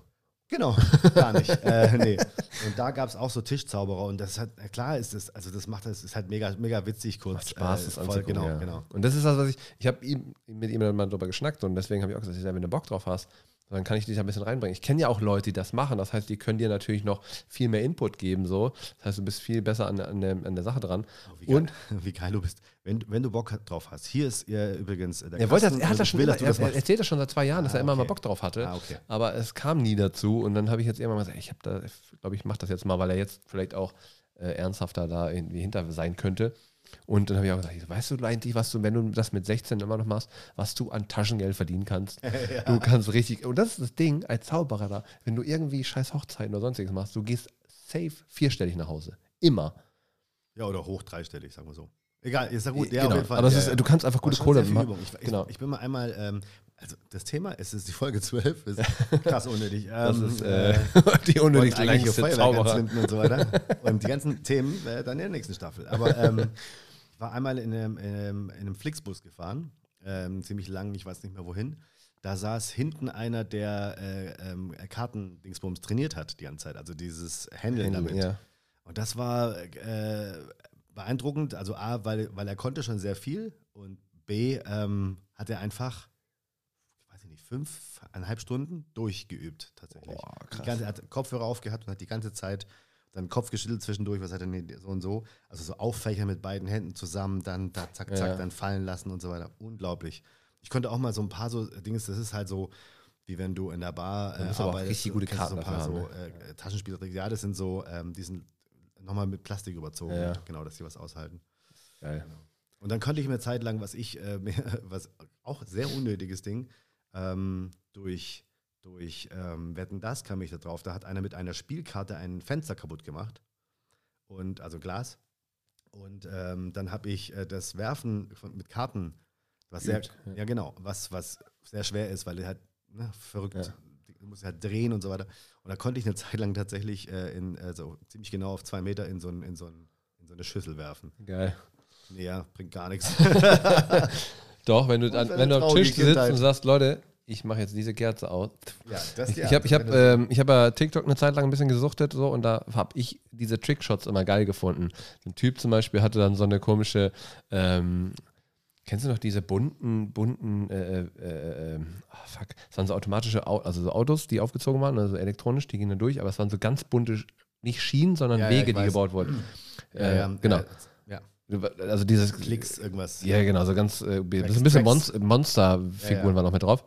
Genau, gar nicht. äh, nee. Und da gab es auch so Tischzauberer und das hat, klar ist das, also das macht das, ist halt mega, mega witzig kurz. Macht Spaß, äh, das voll, anzugucken. Genau, ja. genau. Und das ist das, was ich, ich habe ihm, mit ihm dann mal drüber geschnackt und deswegen habe ich auch gesagt, wenn du Bock drauf hast, dann kann ich dich da ein bisschen reinbringen. Ich kenne ja auch Leute, die das machen. Das heißt, die können dir natürlich noch viel mehr Input geben. So. Das heißt, du bist viel besser an, an, der, an der Sache dran. Wie geil, Und wie geil du bist. Wenn, wenn du Bock drauf hast. Hier ist äh, übrigens äh, der er, wollte das, er hat und das schon will, immer, er, er erzählt das schon seit zwei Jahren, dass Ah, er immer mal. Bock drauf hatte. Ah, okay. Aber es kam nie dazu. Und dann habe ich jetzt irgendwann mal gesagt, ich habe da, glaube ich, mache das jetzt mal, weil er jetzt vielleicht auch äh, ernsthafter da irgendwie hinter sein könnte. Und dann habe ich auch gesagt, weißt du eigentlich, was du, wenn du das mit 16 immer noch machst, was du an Taschengeld verdienen kannst? Du kannst richtig, und das ist das Ding als Zauberer da, wenn du irgendwie scheiß Hochzeiten oder sonstiges machst, du gehst safe vierstellig nach Hause. Immer. Ja, oder hoch dreistellig, sagen wir so. Egal, ist ja gut. Ja, Ja, genau. auf jeden Fall. Aber ja, ist, ja. du kannst einfach gute Kohle machen. Ich, ich, Genau. ich bin mal einmal, ähm, also das Thema, es ist die Folge 12, ist krass unnötig. Das Ähm, ist äh, die und unnötig längste Zauberer. und so weiter. Und die ganzen Themen äh, dann in der nächsten Staffel. Aber ähm, ich war einmal in einem, in einem, in einem Flixbus gefahren, ähm, ziemlich lang, ich weiß nicht mehr wohin. Da saß hinten einer, der äh, ähm, Kartendingsbums trainiert hat die ganze Zeit. Also dieses Handeln damit. Ja. Und das war äh, beeindruckend. Also A, weil, weil er konnte schon sehr viel und B, ähm, hat er einfach, fünfeinhalb Stunden durchgeübt tatsächlich. Boah, Die krass. ganze, er hat Kopfhörer aufgehabt und hat die ganze Zeit den Kopf geschüttelt zwischendurch, was hat er denn so und so. Also so auffächern mit beiden Händen zusammen, dann da, zack, zack, Ja. dann fallen lassen und so weiter. Unglaublich. Ich konnte auch mal so ein paar so Dinge, das ist halt so, wie wenn du in der Bar äh, aber arbeitest, richtig gute du so ein Karten paar so äh, Taschenspielertricks. Ja, das sind so, ähm, die sind nochmal mit Plastik überzogen. Ja. Genau, dass die was aushalten. Geil. Und dann konnte ich mir Zeit lang, was ich, äh, mir, was auch sehr unnötiges Ding, ähm, durch, durch ähm, Wetten, das kam ich da drauf. Da hat einer mit einer Spielkarte ein Fenster kaputt gemacht. Und, also Glas. Und ähm, dann habe ich äh, das Werfen von, mit Karten, was sehr, ja. ja. genau, was, was sehr schwer ist, weil er halt ne, verrückt, Ja. du musst halt drehen und so weiter. Und da konnte ich eine Zeit lang tatsächlich äh, in, also ziemlich genau auf zwei Meter in so, ein, in so, ein, in so eine Schüssel werfen. Geil. Ja, bringt gar nichts. Doch, wenn du, an, wenn du am Tisch sitzt Kindheit. und sagst, Leute, ich mache jetzt diese Kerze aus. Ja, das Ich, ich habe ich hab, ähm, ich hab ja TikTok eine Zeit lang ein bisschen gesuchtet so, und da habe ich diese Trickshots immer geil gefunden. Ein Typ zum Beispiel hatte dann so eine komische, ähm, kennst du noch diese bunten, bunten, äh, äh, äh, ah, fuck, es waren so automatische, Au also so Autos, die aufgezogen waren, also elektronisch, die gingen dann durch, aber es waren so ganz bunte, nicht Schienen, sondern Ja, ja, Wege, ich die gebaut wurden. ja, äh, ja, genau. Ja, ja. Also dieses Klicks, irgendwas. ja, genau, so ganz, äh, ein bisschen. Monst Monsterfiguren Ja, ja. waren noch mit drauf.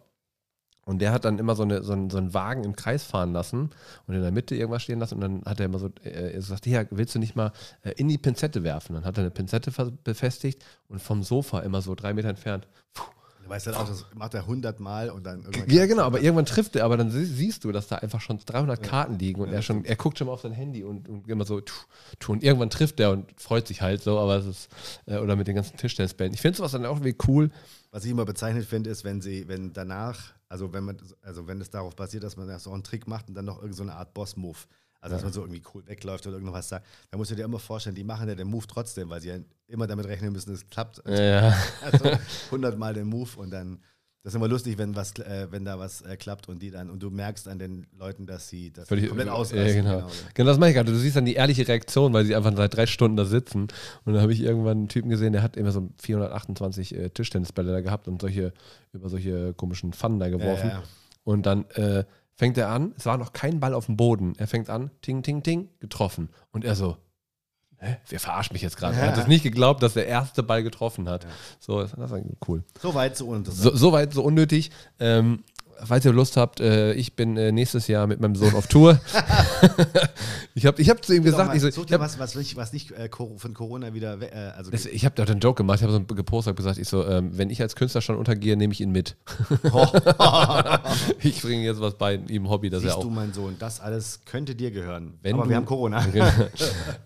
Und der hat dann immer so, eine, so, einen, so einen Wagen im Kreis fahren lassen und in der Mitte irgendwas stehen lassen. Und dann hat er immer so äh, gesagt: Hier, willst du nicht mal äh, in die Pinzette werfen? Dann hat er eine Pinzette befestigt und vom Sofa immer so drei Meter entfernt. Puh. Du weißt halt auch, das macht er 100 Mal und dann irgendwann. Ja, genau, aber irgendwann trifft er, aber dann sie- siehst du, dass da einfach schon 300 Karten liegen und Ja, er schon, er guckt schon mal auf sein Handy und, und immer so, tu, tu, und irgendwann trifft er und freut sich halt so, aber es ist, äh, oder mit den ganzen Tischtennisbällen. Ich finde sowas dann auch irgendwie cool. Was ich immer bezeichnet finde, ist, wenn sie, wenn danach, also wenn man, also wenn es darauf basiert, dass man so einen Trick macht und dann noch irgendeine so eine Art Boss-Move. Also dass man so irgendwie cool wegläuft oder irgendwas sagt, da musst du dir immer vorstellen, die machen ja den Move trotzdem, weil sie ja immer damit rechnen müssen, es klappt. Ja, Also 100 Mal den Move und dann, Das ist immer lustig, wenn, was, äh, wenn da was äh, klappt und die dann und du merkst an den Leuten, dass sie das Völlig, komplett ja, ausrasten. genau. genau, das mache ich gerade. Du siehst dann die ehrliche Reaktion, weil sie einfach seit drei Stunden da sitzen. Und dann habe ich irgendwann einen Typen gesehen, der hat immer so 428 äh, Tischtennisbälle da gehabt und solche über solche komischen Pfannen da geworfen. Ja, ja. Und dann äh, fängt er an, es war noch kein Ball auf dem Boden. Er fängt an, ting, ting, ting, getroffen. Und er so, hä, wer verarscht mich jetzt gerade? Er hat es nicht geglaubt, dass der erste Ball getroffen hat. So, das ist eigentlich cool. So weit, so uninteressant. So, so weit, so unnötig. Ähm, falls ihr Lust habt, äh, ich bin äh, nächstes Jahr mit meinem Sohn auf Tour. ich habe ich hab zu ihm Sag gesagt, mal, ich, so, ich habe was, was nicht, was nicht äh, von Corona wieder, äh, also das, ich hab da einen Joke gemacht, ich habe so gepostet, hab gesagt, ich so, ähm, wenn ich als Künstler schon untergehe, nehme ich ihn mit. ich bringe jetzt was bei ihm Hobby, dass er auch du, mein Sohn, das alles könnte dir gehören. Wenn Aber du- wir haben Corona. Genau.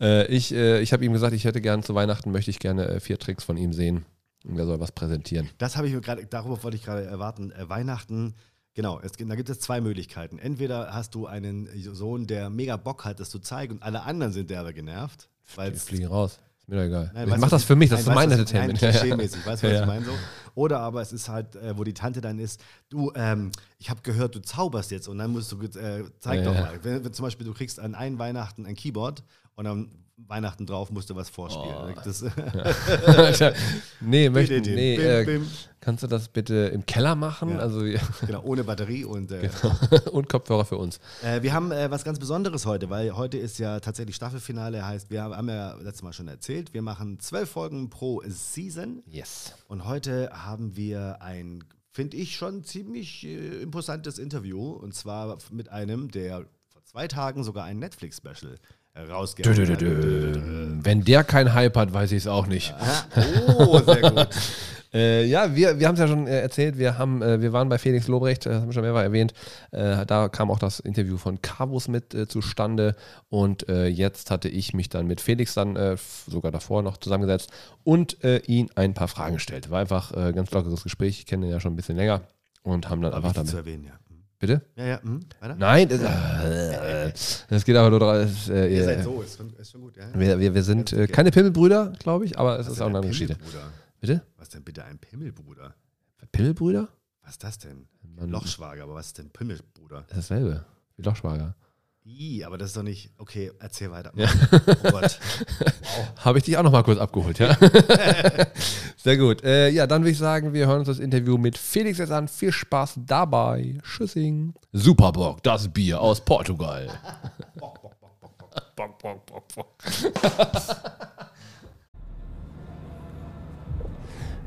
äh, ich äh, ich habe ihm gesagt, ich hätte gern zu Weihnachten, möchte ich gerne vier Tricks von ihm sehen. Und er soll was präsentieren. Das habe ich mir gerade, darüber wollte ich gerade erwarten. Weihnachten, genau, es, da gibt es zwei Möglichkeiten. Entweder hast du einen Sohn, der mega Bock hat, das zu zeigen, und alle anderen sind derbe genervt. Wir fliegen raus. Ist mir doch egal. Nein, ich weißt mach das für mich, das nein, ist mein weißt Entertainment. Nein, klischee-mäßig, weißt du, was Ja, ich meine so? Oder aber es ist halt, äh, wo die Tante dann ist, du, ähm, ich habe gehört, du zauberst jetzt und dann musst du, äh, zeig Ja, doch mal. Wenn, wenn zum Beispiel du kriegst an einen Weihnachten ein Keyboard und am Weihnachten drauf musst du was vorspielen. Oh. Das, nee, möchte, Bim, nee, bim, äh, bim. kannst du das bitte im Keller machen? Ja. Also, genau, ohne Batterie und äh, und Kopfhörer für uns. Äh, wir haben äh, was ganz Besonderes heute, weil heute ist ja tatsächlich Staffelfinale, heißt, wir haben ja letztes Mal schon erzählt, wir machen zwölf Folgen pro Season Yes. und heute haben wir ein, finde ich, schon ziemlich äh, imposantes Interview und zwar mit einem, der vor zwei Tagen sogar ein Netflix-Special äh, rausgehauen hat. Wenn der kein Hype hat, weiß ich es auch nicht. Oh, sehr gut. Äh, ja, wir, wir haben es ja schon äh, erzählt, wir, haben, äh, wir waren bei Felix Lobrecht, äh, das haben wir schon mehrfach erwähnt. Äh, da kam auch das Interview von Carvus mit äh, zustande und jetzt hatte ich mich dann mit Felix dann sogar davor noch zusammengesetzt und ihn ein paar Fragen gestellt. War einfach ganz lockeres Gespräch, ich kenne ihn ja schon ein bisschen länger und haben dann Aber einfach wichtig zu damit. erwähnen, ja. Bitte? Ja, ja, mhm. weiter? Nein, das, äh, das geht aber nur es, äh, Ihr ihr- seid so, ist schon, ist schon gut. Ja? wir, wir, wir sind äh, keine Pimmelbrüder, glaube ich, aber es ist auch eine ein andere Geschichte. Bitte? Was denn bitte ein Pimmelbruder? Pimmelbrüder? Was ist das denn? Mann. Lochschwager, aber was ist denn Pimmelbruder? Das ist dasselbe. Wie Lochschwager. Ih, aber das ist doch nicht. Okay, erzähl weiter. Ja. Oh Gott. Habe ich dich auch noch mal kurz abgeholt, ja? Sehr gut. Äh, ja, dann würde ich sagen, wir hören uns das Interview mit Felix jetzt an. Viel Spaß dabei. Tschüssing. Superbock, das Bier aus Portugal. Bock, bock, bock, bock.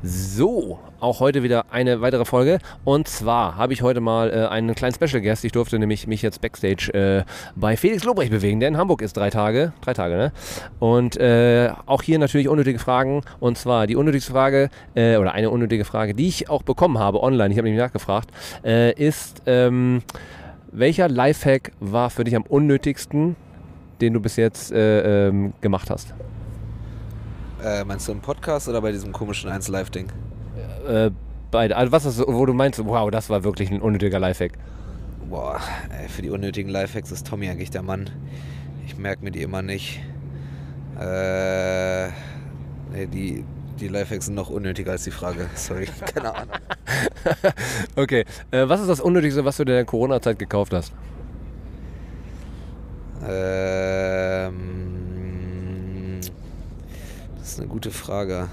So, auch heute wieder eine weitere Folge. Und zwar habe ich heute mal äh, einen kleinen Special Guest. Ich durfte nämlich mich jetzt Backstage äh, bei Felix Lobrecht bewegen, der in Hamburg ist drei Tage. Drei Tage, ne? Und äh, auch hier natürlich unnötige Fragen. Und zwar die unnötigste Frage, äh, oder eine unnötige Frage, die ich auch bekommen habe online, ich habe nämlich nachgefragt, äh, ist, ähm, welcher Lifehack war für dich am unnötigsten, den du bis jetzt äh, ähm, gemacht hast? Äh, meinst du im Podcast oder bei diesem komischen 1-Live-Ding? Äh, beide. Also was ist, wo du meinst, wow, das war wirklich ein unnötiger Lifehack. Boah, ey, für die unnötigen Lifehacks ist Tommy eigentlich der Mann. Ich merke mir die immer nicht. Äh, nee, die, die Lifehacks sind noch unnötiger als die Frage. Sorry, keine Ahnung. Okay, äh, was ist das Unnötigste, was du in der Corona-Zeit gekauft hast? Ähm, das ist eine gute Frage.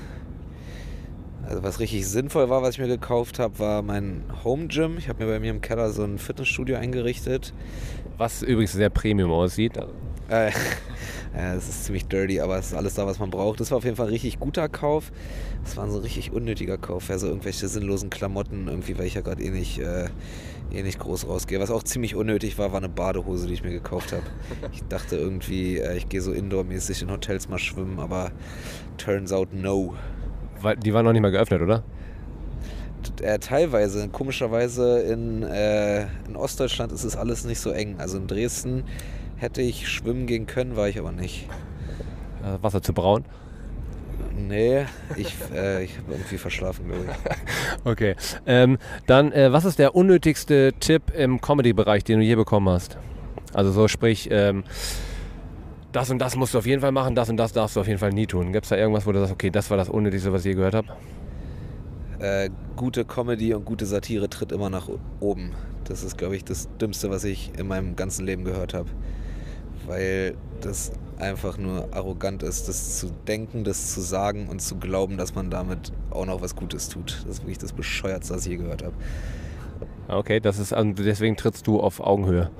Also was richtig sinnvoll war, was ich mir gekauft habe, war mein Home Gym. Ich habe mir bei mir im Keller so ein Fitnessstudio eingerichtet. Was übrigens sehr Premium aussieht. Äh, ja, es ist ziemlich dirty, aber es ist alles da, was man braucht. Das war auf jeden Fall ein richtig guter Kauf. Das war ein so richtig unnötiger Kauf. Ja, so irgendwelche sinnlosen Klamotten, irgendwie, weil ich ja gerade eh nicht, äh, eh nicht groß rausgehe. Was auch ziemlich unnötig war, war eine Badehose, die ich mir gekauft habe. Ich dachte irgendwie, äh, ich gehe so indoormäßig in Hotels mal schwimmen, aber turns out no. Weil Die war noch nicht mal geöffnet, oder? Äh, teilweise, komischerweise in, äh, in Ostdeutschland ist es alles nicht so eng. Also in Dresden hätte ich schwimmen gehen können, war ich aber nicht. Äh, Wasser zu braun. Nee, ich, äh, ich habe irgendwie verschlafen, glaube ich. Okay. Ähm, dann, äh, was ist der unnötigste Tipp im Comedy-Bereich, den du je bekommen hast? Also so sprich, ähm, das und das musst du auf jeden Fall machen, das und das darfst du auf jeden Fall nie tun. Gibt es da irgendwas, wo du sagst, okay, das war das Unnötigste, was ich je gehört habe? äh, gute Comedy und gute Satire tritt immer nach oben. Das ist, glaube ich, das Dümmste, was ich in meinem ganzen Leben gehört habe. Weil das einfach nur arrogant ist, das zu denken, das zu sagen und zu glauben, dass man damit auch noch was Gutes tut. Das ist wirklich das Bescheuertste, was ich je gehört habe. Okay, das ist also deswegen trittst du auf Augenhöhe.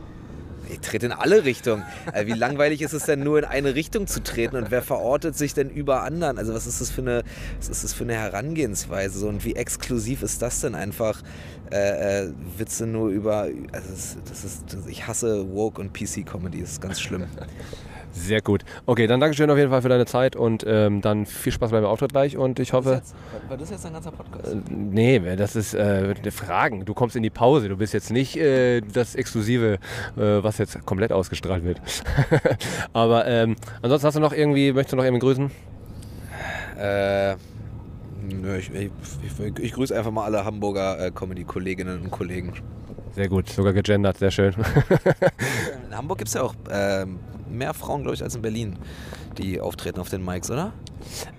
Ich trete in alle Richtungen. Also wie langweilig ist es denn nur in eine Richtung zu treten und wer verortet sich denn über anderen? Also was ist das für eine, was ist das für eine Herangehensweise? Und wie exklusiv ist das denn einfach? Äh, äh, Witze nur über. Also das, das ist, das, ich hasse Woke und PC-Comedy, das ist ganz schlimm. Sehr gut. Okay, dann Dankeschön auf jeden Fall für deine Zeit und ähm, dann viel Spaß beim Auftritt gleich und ich hoffe. Jetzt, war das jetzt ein ganzer Podcast? Äh, nee, das ist äh, Fragen. Du kommst in die Pause. Du bist jetzt nicht äh, das Exklusive, äh, was jetzt komplett ausgestrahlt wird. Aber ähm, ansonsten hast du noch irgendwie, möchtest du noch irgendwie grüßen? Äh, nö, ich, ich, ich, ich grüße einfach mal alle Hamburger äh, Comedy-Kolleginnen und Kollegen. Sehr gut, sogar gegendert, sehr schön. In Hamburg gibt es ja auch ähm, mehr Frauen, glaube ich, als in Berlin, die auftreten auf den Mics, oder?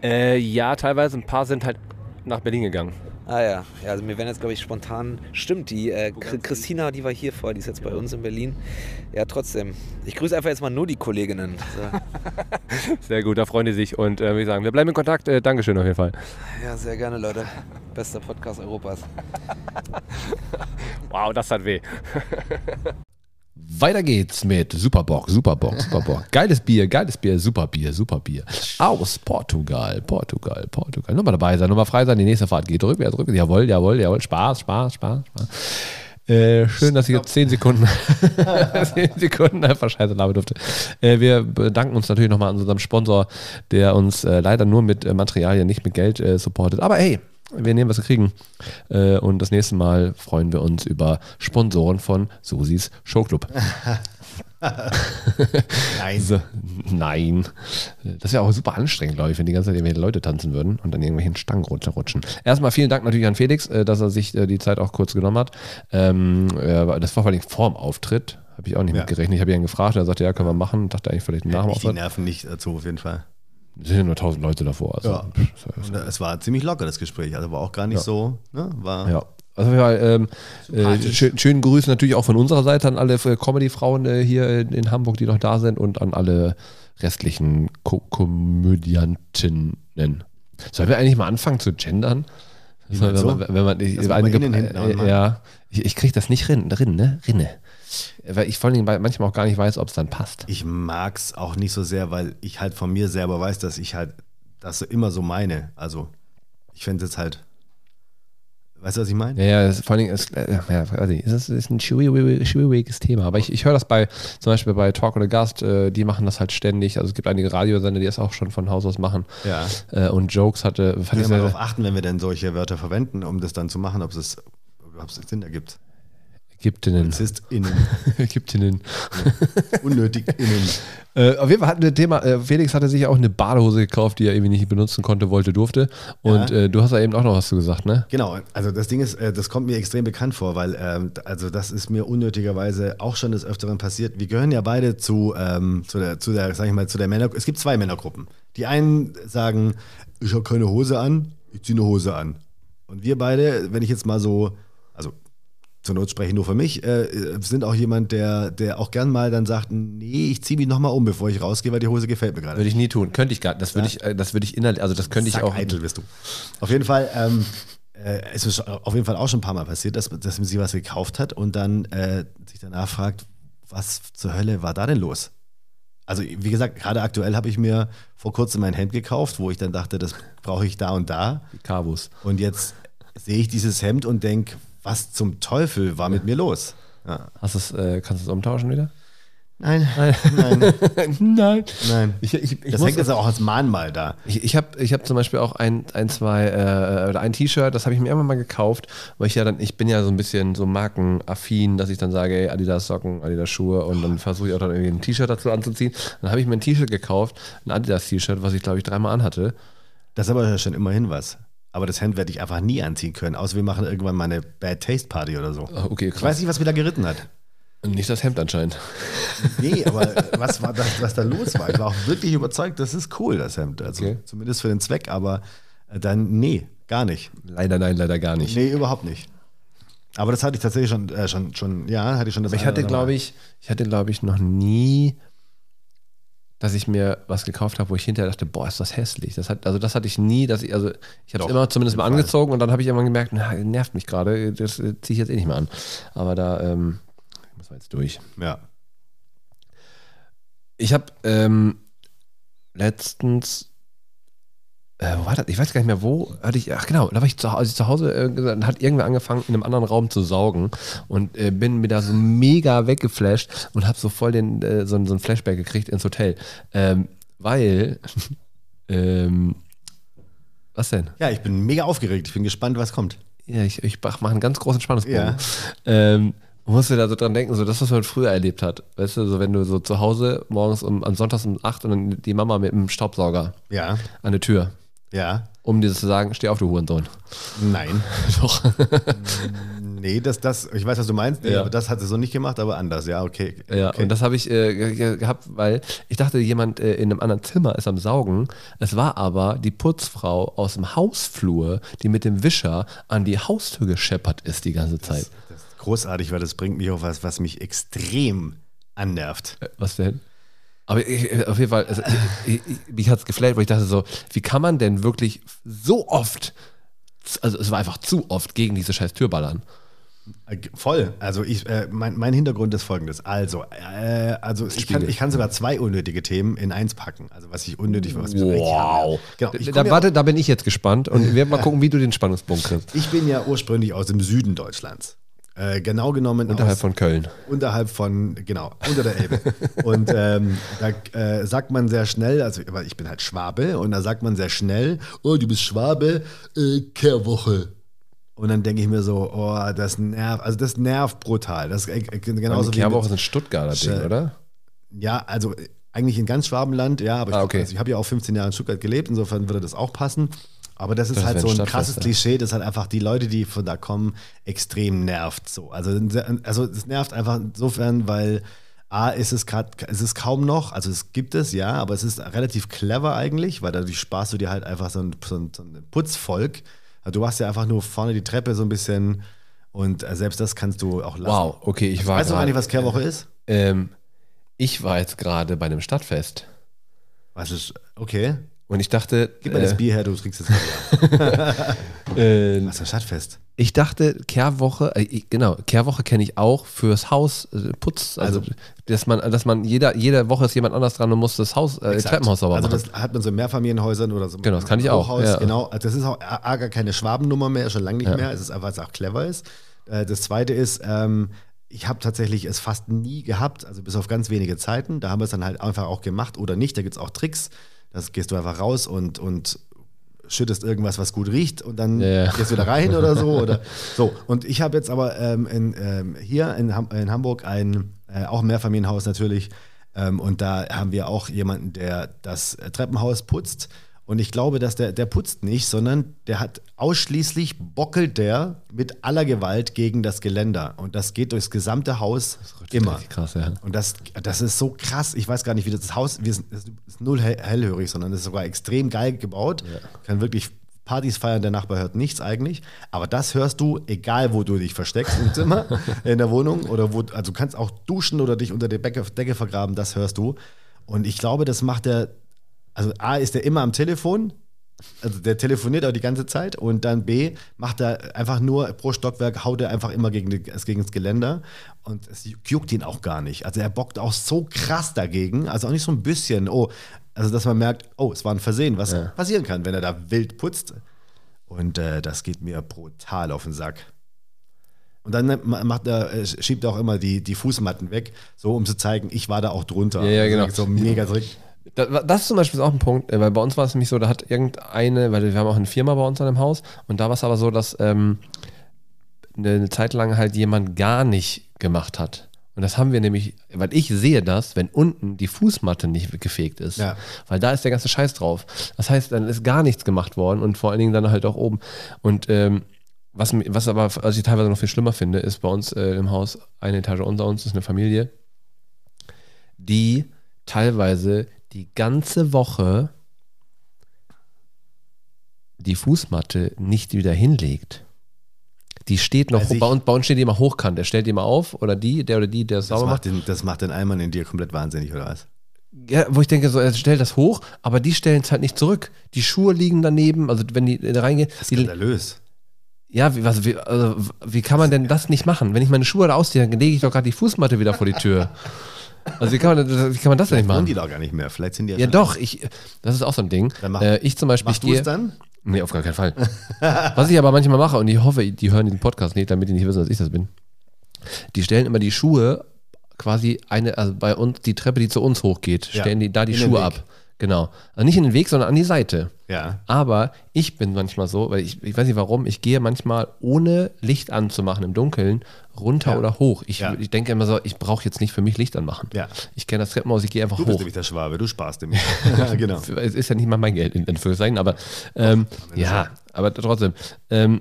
Äh, ja, teilweise. Ein paar sind halt nach Berlin gegangen. Ah ja, ja also mir werden jetzt, glaube ich, spontan. Stimmt, die äh, Christina, die war hier vor, die ist jetzt bei uns in Berlin. Ja, trotzdem. Ich grüße einfach jetzt mal nur die Kolleginnen. So. sehr gut, da freuen die sich. Und äh, wie sagen, wir bleiben in Kontakt. Äh, Dankeschön auf jeden Fall. Ja, sehr gerne, Leute. Bester Podcast Europas. wow, das hat weh. Weiter geht's mit Superbock, Superbock, Superbock. Geiles Bier, geiles Bier, super Bier, super Bier. Aus Portugal, Portugal, Portugal. Nochmal dabei sein, nochmal frei sein. Die nächste Fahrt geht rückwärts, rückwärts. Jawohl, jawohl, jawohl. Spaß, Spaß, Spaß, Spaß. Äh, schön, dass ich jetzt 10 Sekunden, 10 Sekunden einfach scheiße labern durfte. Äh, wir bedanken uns natürlich nochmal an unserem Sponsor, der uns äh, leider nur mit äh, Materialien, nicht mit Geld äh, supportet. Aber hey, wir nehmen, was wir kriegen. Äh, und das nächste Mal freuen wir uns über Sponsoren von Susis Showclub. Nein. So, nein. Das wäre auch super anstrengend, glaube ich, wenn die ganze Zeit irgendwelche Leute tanzen würden und dann irgendwelchen Stangen runterrutschen. Erstmal vielen Dank natürlich an Felix, äh, dass er sich äh, die Zeit auch kurz genommen hat. Ähm, äh, das war vor allem vorm Auftritt. Habe ich auch nicht Ja. mitgerechnet. Ich habe ihn gefragt, er sagte, ja, können wir machen. Dachte eigentlich vielleicht nach dem Ich die Auftritt. Nerven nicht dazu, auf jeden Fall. Es sind ja nur tausend Leute davor. Also, Ja. Und es war ziemlich locker, das Gespräch. Also war auch gar nicht Ja. so, ne? War Ja. Also ähm, äh, schön, schönen Grüßen natürlich auch von unserer Seite an alle äh, Comedy-Frauen äh, hier in, in Hamburg, die noch da sind und an alle restlichen Ko Komödiantinnen. Sollen wir eigentlich mal anfangen zu gendern? Wie Soll, meinst wenn, man, wenn man ich, man äh, ja, ich, ich kriege das nicht rin, drin, ne? Rinne. Weil ich vor allen Dingen bei- manchmal auch gar nicht weiß, ob es dann passt. ich mag's auch nicht so sehr, weil ich halt von mir selber weiß, dass ich halt das immer so meine. Also, ich fände es halt. Weißt du, was ich meine? Ja, ja, vor allen Dingen ist, äh, ja, ich, es ist, ist ein schwieriges, schwieriges Thema. Aber ich, ich höre das bei, zum Beispiel bei Talk oder Gast, äh, die machen das halt ständig. Also es gibt einige Radiosender, die das auch schon von Haus aus machen. Ja. Äh, und Jokes hatte, fand Können ich wir mal darauf achten, wenn wir denn solche Wörter verwenden, um das dann zu machen, ob es ob es Sinn ergibt. Ägyptinnen. PolizistInnen, Ägyptinnen. UnnötigInnen. Äh, auf jeden Fall hatten wir ein Thema, äh, Felix hatte sich auch eine Badehose gekauft, die er irgendwie nicht benutzen konnte, wollte, durfte. Und Ja. äh, du hast da eben auch noch was zu gesagt, ne? Genau, also das Ding ist, äh, das kommt mir extrem bekannt vor, weil ähm, also das ist mir unnötigerweise auch schon des Öfteren passiert. Wir gehören ja beide zu, ähm, zu der, zu der, sag ich mal, zu der Männer. Es gibt zwei Männergruppen. Die einen sagen, ich habe keine Hose an, ich ziehe eine Hose an. Und wir beide, wenn ich jetzt mal so, zur Not spreche ich nur für mich, äh, sind auch jemand, der, der auch gern mal dann sagt, nee, ich ziehe mich nochmal um, bevor ich rausgehe, weil die Hose gefällt mir gerade. Würde ich nie tun. Könnte ich gar nicht. Das würde ich, äh, das würde ich innerlich, also das könnte ich auch. Eitel bist du. Auf jeden Fall, ähm, äh, es ist auf jeden Fall auch schon ein paar Mal passiert, dass, dass sie was gekauft hat und dann äh, sich danach fragt, was zur Hölle war da denn los? Also, wie gesagt, gerade aktuell habe ich mir vor kurzem ein Hemd gekauft, wo ich dann dachte, das brauche ich da und da. Kavus. Und jetzt sehe ich dieses Hemd und denke, was zum Teufel war mit mir los? Ja. Hast äh, kannst du es umtauschen wieder? Nein, nein, Nein. nein. Ich, ich, ich Das hängt jetzt auch als Mahnmal da. Ich, ich habe ich hab zum Beispiel auch ein, ein zwei, äh, oder ein T-Shirt, das habe ich mir irgendwann mal gekauft, weil ich ja dann, ich bin ja so ein bisschen so markenaffin, dass ich dann sage, ey, Adidas Socken, Adidas Schuhe und dann versuche ich auch dann irgendwie ein T-Shirt dazu anzuziehen. Dann habe ich mir ein T-Shirt gekauft, ein Adidas T-Shirt, was ich glaube ich dreimal anhatte. Das ist aber schon immerhin was. Aber das Hemd werde ich einfach nie anziehen können, außer wir machen irgendwann mal eine Bad Taste Party oder so. Ah, Okay, Ich weiß krass. nicht, was mir da geritten hat. Nicht das Hemd anscheinend. Nee, aber was, war das, was da los war? Ich war auch wirklich überzeugt, das ist cool, das Hemd. Also Okay. zumindest für den Zweck, aber äh, dann, nee. Gar nicht. Leider nein, leider gar nicht. Nee, überhaupt nicht. Aber das hatte ich tatsächlich schon, äh, schon, schon, ja, hatte ich schon das Aber ich hatte, glaube ich, ich hatte, glaube ich, noch nie, dass ich mir was gekauft habe, wo ich hinterher dachte, boah, ist das hässlich. Das hat, also das hatte ich nie, dass ich, also ich habe es immer zumindest mal jeden Fall. angezogen und dann habe ich irgendwann gemerkt, na, nervt mich gerade, das äh, ziehe ich jetzt eh nicht mehr an. Aber da ähm, muss man jetzt durch. Ja. Ich habe ähm, letztens, äh, wo war das? Ich weiß gar nicht mehr, wo hatte ich, ach genau, da war ich zu, als ich zu Hause, äh, gesagt, hat irgendwer angefangen, in einem anderen Raum zu saugen und äh, bin mir da so mega weggeflasht und habe so voll den, äh, so, so ein Flashback gekriegt ins Hotel. Ähm, weil, ähm, was denn? Ja, ich bin mega aufgeregt. Ich bin gespannt, was kommt. Ja, ich, ich mache einen ganz großen Spannungsbogen. Ja. Ähm, man muss da so dran denken, so das, was man früher erlebt hat. Weißt du, so wenn du so zu Hause morgens um, am Sonntags um 8 und dann die Mama mit dem Staubsauger Ja, an der Tür, ja, um dir zu sagen, steh auf, du Hurensohn. nein. Doch. Nee, das, das, ich weiß, was du meinst, nee, Ja. aber das hat sie so nicht gemacht, aber anders, ja, okay. Ja, okay. und das habe ich äh, ge- ge- gehabt, weil ich dachte, jemand äh, in einem anderen Zimmer ist am Saugen. Es war aber die Putzfrau aus dem Hausflur, die mit dem Wischer an die Haustür gescheppert ist die ganze Zeit. das ist großartig, weil das bringt mich auf was, was mich extrem annervt. Äh, Was denn? Aber ich, äh, auf jeden Fall, also, ich, ich, mich hat es geflasht, weil ich dachte so, wie kann man denn wirklich so oft, also es war einfach zu oft gegen diese scheiß Tür ballern. Äh, Voll. Also ich, äh, mein, mein Hintergrund ist folgendes. Also, äh, also ich kann, ich kann sogar zwei unnötige Themen in eins packen. Also was ich unnötig, was wir so richtig haben. Genau. Ich, Da, warte, da bin ich jetzt gespannt und wir werden mal gucken, wie du den Spannungspunkt kriegst. ich bin ja ursprünglich aus dem Süden Deutschlands. Äh, genau genommen Unterhalb aus, von Köln. unterhalb von, genau, unter der Elbe. und ähm, da äh, sagt man sehr schnell, also aber ich bin halt Schwabe und da sagt man sehr schnell, oh, du bist Schwabe, äh, Kehrwoche. Und dann denke ich mir so, oh, das nervt, also das nervt brutal. Das äh, äh, genauso Die Kehrwoche ist ein Stuttgarter Ding, oder? ja, also äh, eigentlich in ganz Schwabenland, ja, aber ich, Ah, okay. also ich habe ja auch 15 Jahre in Stuttgart gelebt, insofern würde das auch passen. Aber das ist Das halt so ein krasses Klischee, das halt einfach die Leute, die von da kommen, extrem nervt. So. Also, also es nervt einfach insofern, weil A, ist es gerade, es ist kaum noch, also es gibt es, ja, aber es ist relativ clever eigentlich, weil dadurch sparst du dir halt einfach so ein, so ein, so ein Putzvolk. Also du machst ja einfach nur vorne die Treppe so ein bisschen und äh, selbst das kannst du auch lassen. Wow, okay, ich war Weißt du eigentlich, was Kehrwoche ist? Ähm, ich war jetzt gerade bei einem Stadtfest Was ist, okay. Und ich dachte, Gib mal das äh, Bier her, du trinkst es äh, Was ist Stadtfest? ich dachte Kehrwoche, äh, genau, Kehrwoche kenne ich auch fürs Haus äh, Putz, also, Also- dass man, dass man jeder, jede Woche ist jemand anders dran und muss das Haus, äh. Treppenhaus sauber Also machen. das hat man so in Mehrfamilienhäusern oder so. Genau, das kann ich auch, ja. Genau, also das ist auch A, A, gar keine Schwabennummer mehr, schon lange nicht Ja. mehr. Es ist einfach, weil es auch clever ist. Äh, Das zweite ist, ähm, ich habe tatsächlich es fast nie gehabt, also bis auf ganz wenige Zeiten. Da haben wir es dann halt einfach auch gemacht oder nicht. Da gibt es auch Tricks. Das gehst du einfach raus und, und schüttest irgendwas, was gut riecht und dann Ja, gehst du wieder rein oder so. Oder so. Und ich habe jetzt aber ähm, in, ähm, hier in, Ham in Hamburg ein äh, auch ein Mehrfamilienhaus natürlich. Ähm, und da haben wir auch jemanden, der das äh, Treppenhaus putzt. Und ich glaube, dass der, der putzt nicht, sondern der hat ausschließlich bockelt der mit aller Gewalt gegen das Geländer. Und das geht durchs gesamte Haus immer. Krass, ja. Und das, das ist so krass. Ich weiß gar nicht, wie das, das Haus, wir sind, das ist null hell, hellhörig, sondern es ist sogar extrem geil gebaut. Kann wirklich Partys feiern, der Nachbar hört nichts eigentlich. Aber das hörst du, egal wo du dich versteckst im Zimmer, in der Wohnung oder wo, also du kannst auch duschen oder dich unter der Decke vergraben, das hörst du. Und ich glaube, das macht der, also A ist der immer am Telefon, also der telefoniert auch die ganze Zeit und dann B macht er einfach nur pro Stockwerk haut er einfach immer gegen, die, gegen das Geländer und es juckt ihn auch gar nicht. Also er bockt auch so krass dagegen, also auch nicht so ein bisschen, oh, also dass man merkt, oh, es war ein Versehen, was Ja. passieren kann, wenn er da wild putzt. Und äh, das geht mir brutal auf den Sack. Und dann macht er, äh, schiebt er auch immer die, die Fußmatten weg, so um zu zeigen, ich war da auch drunter. Ja, ja, genau. So mega Trick. Da- Das ist zum Beispiel auch ein Punkt, äh, weil bei uns war es nämlich so, da hat irgendeine, weil wir haben auch eine Firma bei uns an dem Haus und da war es aber so, dass ähm, eine, eine Zeit lang halt jemand gar nicht gemacht hat. Und das haben wir nämlich, weil ich sehe das, wenn unten die Fußmatte nicht gefegt ist. Ja. Weil da ist der ganze Scheiß drauf. Das heißt, dann ist gar nichts gemacht worden und vor allen Dingen dann halt auch oben. Und ähm, was, was aber, was ich teilweise noch viel schlimmer finde, ist bei uns äh, im Haus, eine Etage unter uns ist eine Familie, die teilweise die ganze Woche die Fußmatte nicht wieder hinlegt, die steht noch, Also bei, uns, steht die immer hochkant. Der stellt die mal auf oder die, der oder die, der es Das sauber macht, den, das macht den Allmann in dir komplett wahnsinnig, oder was? Ja, wo ich denke, so, er stellt das hoch, aber die stellen es halt nicht zurück. Die Schuhe liegen daneben, also wenn die da reingehen. Das ist skandalös. ja, wie, was, wie, also, wie kann man denn das nicht machen? Wenn ich meine Schuhe da ausziehe, dann lege ich doch gerade die Fußmatte wieder vor die Tür. Also wie kann man, das- wie kann man das denn nicht Wollen machen? die doch gar nicht mehr. Vielleicht sind die ja, Ja doch, ich, das ist auch so ein Ding. Dann mach- äh, ich zum Beispiel, Machst du es dann? Nee, auf gar keinen Fall. Was ich aber manchmal mache, und ich hoffe, die hören diesen Podcast nicht, damit die nicht wissen, dass ich das bin. Die stellen immer die Schuhe quasi eine, also bei uns, die Treppe, die zu uns hochgeht, Ja, stellen die da die den Schuhe ab. Genau. Also nicht in den Weg, sondern an die Seite. Ja. Aber ich bin manchmal so, weil ich, ich weiß nicht warum, ich gehe manchmal ohne Licht anzumachen im Dunkeln runter Ja. oder hoch. Ich, Ja. ich denke immer so, ich brauche jetzt nicht für mich Licht anmachen. Ja. Ich kenne das Treppenhaus, ich gehe einfach Du bist hoch. nämlich der Schwabe, du sparst nämlich. ja, genau. Es ist ja nicht mal mein Geld, in Anführungszeichen, aber ähm, ja, aber trotzdem. Ähm,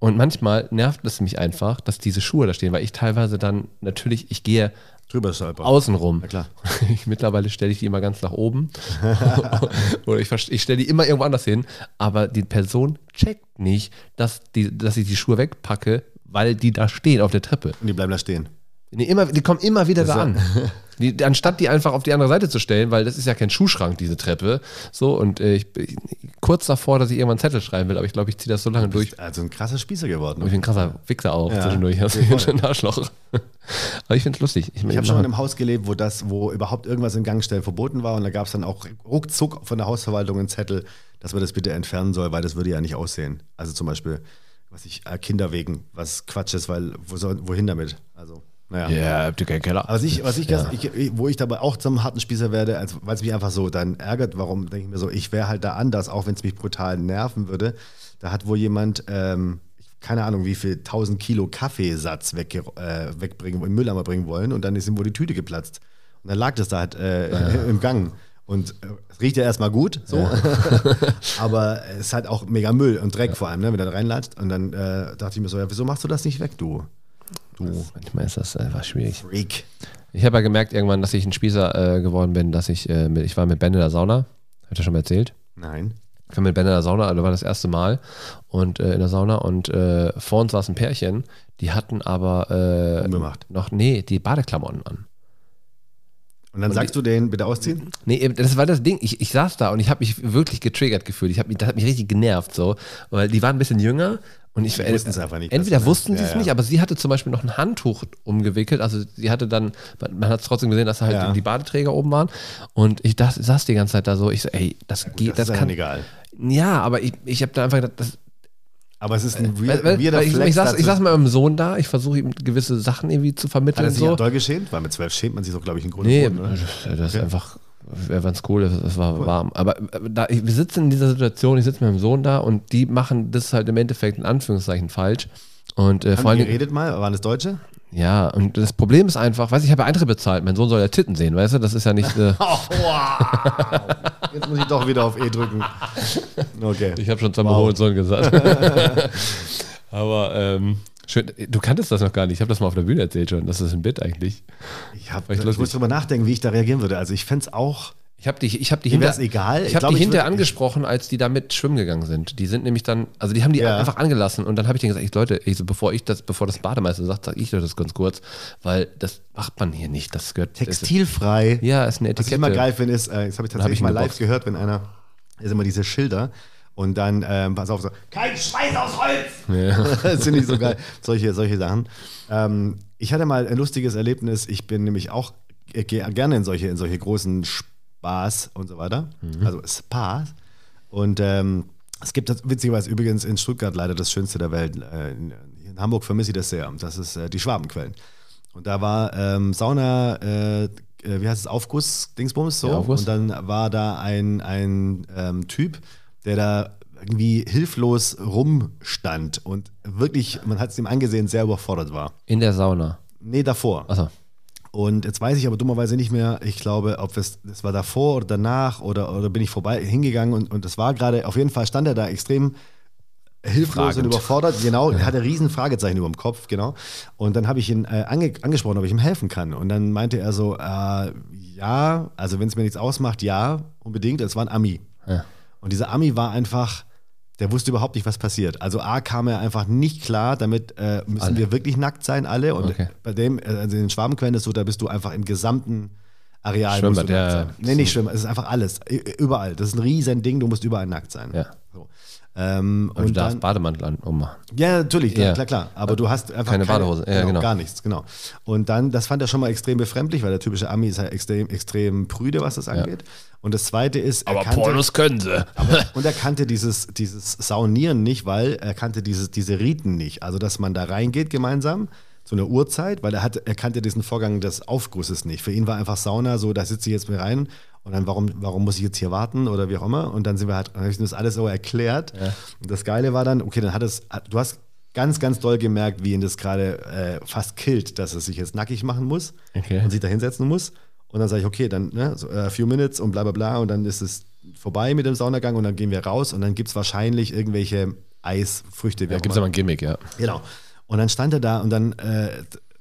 und manchmal nervt es mich einfach, dass diese Schuhe da stehen, weil ich teilweise dann natürlich, ich gehe Drüber stolpern. außenrum. Na klar. Ich, mittlerweile stelle ich die immer ganz nach oben. Oder ich, ich stelle die immer irgendwo anders hin. Aber die Person checkt nicht, dass, die, dass ich die Schuhe wegpacke, weil die da stehen auf der Treppe. Und die bleiben da stehen. Die, immer, die kommen immer wieder da ja- an. Die, anstatt die einfach auf die andere Seite zu stellen, weil das ist ja kein Schuhschrank, diese Treppe. So, und äh, ich bin kurz davor, dass ich irgendwann einen Zettel schreiben will, aber ich glaube, ich ziehe das so lange durch. Also ein krasser Spießer geworden. Ich bin ein krasser Wichser auch Ja, zwischendurch. Also ich bin schon ein Arschloch. aber ich finde es lustig. Ich, Ich habe schon in einem Haus gelebt, wo das, wo überhaupt irgendwas in Gang stellen verboten war und da gab es dann auch ruckzuck von der Hausverwaltung einen Zettel, dass man das bitte entfernen soll, weil das würde ja nicht aussehen. Also zum Beispiel, was ich, äh, Kinder wegen, was Quatsch ist, weil wo soll, wohin damit? Also, naja. ja, habt ihr keinen Keller? Aber was ich, was ich, ganz, ich, wo ich dabei auch zum harten Spießer werde, weil es mich einfach so dann ärgert, warum denke ich mir so, ich wäre halt da anders, auch wenn es mich brutal nerven würde. Da hat wohl jemand, ähm, keine Ahnung, wie viel 1000 Kilo Kaffeesatz weg, äh, wegbringen, in den Mülleimer bringen wollen und dann ist ihm wohl die Tüte geplatzt. Und dann lag das da halt äh, im Gang. Und äh, es riecht ja erstmal gut, so. aber es ist halt auch mega Müll und Dreck vor allem, ne, wenn er da reinlatscht. Und dann äh, dachte ich mir so, ja, wieso machst du das nicht weg, du? Du Manchmal ist das einfach schwierig. Freak. Ich habe ja gemerkt irgendwann, dass ich ein Spießer äh, geworden bin, dass ich, äh, mit, ich war mit Ben in der Sauna. Hat er schon mal erzählt? Nein. Ich war mit Ben in der Sauna, also war das erste Mal und äh, in der Sauna und äh, vor uns saß ein Pärchen, die hatten aber äh, Umgemacht. noch, nee, die Badeklamotten an. Und dann sagst du den bitte ausziehen? Nee, das war das Ding. Ich, ich saß da und ich habe mich wirklich getriggert gefühlt. Ich hab mich, das hat mich richtig genervt, so, weil die waren ein bisschen jünger und ich wussten es einfach nicht, Entweder wussten sie es ja. nicht, aber sie hatte zum Beispiel noch ein Handtuch umgewickelt. Also sie hatte dann, man, hat es trotzdem gesehen, dass da halt Ja. die Badeträger oben waren. Und ich dachte, saß die ganze Zeit da so. Ich so, ey, das geht, das das, ist kann. egal. Ja, aber ich, ich habe da einfach gedacht, das, Aber es ist ein weil, weird, weil, weirder ich, Flex. ich, saß, ich saß mit meinem Sohn da, ich versuche ihm gewisse Sachen irgendwie zu Hat vermitteln. er und sich so. doll geschämt? Weil mit zwölf schämt man sich doch, glaube ich, in Grund und Nee, Boden, das, das ist einfach, wäre ganz cool, es es war warm. Aber äh, da, wir sitzen in dieser Situation, ich sitze mit meinem Sohn da und die machen das halt im Endeffekt in Anführungszeichen falsch. Und äh, vor Dingen, geredet mal? Waren es Deutsche? ja, und das Problem ist einfach, weiß ich, ich habe ja Eintritt bezahlt, mein Sohn soll ja Titten sehen, weißt du, das ist ja nicht, äh, Oh, wow. Jetzt muss ich doch wieder auf E drücken. Okay. ich habe schon zweimal Wow. Hohensohn gesagt. Aber, ähm, schön, du kanntest das noch gar nicht, ich habe das mal auf der Bühne erzählt schon, das ist ein Bit eigentlich. Ich, hab, ich muss drüber nachdenken, wie ich da reagieren würde. Also ich fände es auch. Ich habe die, ich hab die Mir hinter, egal. Ich Ich habe die hinterher angesprochen, als die damit schwimmen gegangen sind. Die sind nämlich dann, also die haben die Ja. einfach angelassen und dann habe ich denen gesagt, ich, Leute, ich so, bevor ich das, bevor das Bademeister sagt, sage ich euch das ganz kurz, weil das macht man hier nicht. Das gehört. Textilfrei. ja, ist eine Was ich Etikette. immer geil finde, ist, äh, das habe ich hab tatsächlich ich mal live gehört, wenn einer, ist immer diese Schilder und dann, ähm, pass auf, so, kein Schweiß aus Holz! das finde ich so geil, solche, solche Sachen. Ähm, ich hatte mal ein lustiges Erlebnis, ich bin nämlich auch, gehe gerne in solche, in solche großen Spaß und so weiter, Mhm. also Spaß und ähm, es gibt das, witzigerweise übrigens in Stuttgart leider das Schönste der Welt. Äh, in, in Hamburg vermisse ich das sehr. Das ist äh, die Schwabenquellen. Und da war ähm, Sauna, äh, äh, wie heißt es, Aufguss, Dingsbums, so. Ja, Aufguss. Und dann war da ein, ein ähm, Typ, der da irgendwie hilflos rumstand und wirklich, man hat es ihm angesehen, sehr überfordert war. In der Sauna. Nee, davor. Achso. Und jetzt weiß ich aber dummerweise nicht mehr, ich glaube, ob es das war davor oder danach oder, oder bin ich vorbei hingegangen und, und das war gerade, auf jeden Fall stand er da extrem hilflos Fragend. und überfordert, genau, er hatte riesen Fragezeichen über dem Kopf, genau. Und dann habe ich ihn äh, ange angesprochen, ob ich ihm helfen kann. Und dann meinte er so, äh, ja, also wenn es mir nichts ausmacht, ja, unbedingt. Es war ein Ami. Ja. Und dieser Ami war einfach der wusste überhaupt nicht, was passiert. Also A kam er einfach nicht klar, damit äh, müssen Alle. wir wirklich nackt sein, alle. Und Okay. bei dem, äh, also in den Schwabenquellen ist so, da bist du einfach im gesamten Areal. Schwimmbad, du nackt ja, sein. ja. Nee, nicht Schwimmbad, es ist einfach alles. Überall. Das ist ein riesen Ding, du musst überall nackt sein. Ja. So. Ähm, Und du darfst dann, Bademantel an ummachen. ja, natürlich, Ja. klar, klar. Aber du hast einfach Keine Badehose, ja, genau. Gar nichts, genau. Und dann, das fand er schon mal extrem befremdlich, weil der typische Ami ist ja extrem, extrem prüde, was das angeht. Und das zweite ist, er kannte, können sie. und er kannte dieses, dieses Saunieren nicht, weil er kannte dieses, diese Riten nicht. Also, dass man da reingeht gemeinsam zu einer Uhrzeit, weil er, hatte, er kannte diesen Vorgang des Aufgusses nicht. Für ihn war einfach Sauna so, da sitze ich jetzt mir rein und dann, warum, warum muss ich jetzt hier warten oder wie auch immer? Und dann sind wir halt, dann habe ich das alles so erklärt. Und das Geile war dann, okay, dann hat es, du hast ganz, ganz doll gemerkt, wie ihn das gerade äh, fast killt, dass er sich jetzt nackig machen muss Okay. und sich da hinsetzen muss. Und dann sage ich, okay, dann ne, so, äh, few minutes und bla bla bla und dann ist es vorbei mit dem Saunagang und dann gehen wir raus und dann gibt es wahrscheinlich irgendwelche Eisfrüchte. auch gibt es aber ein Gimmick, ja. Genau. Und dann stand er da und dann, äh,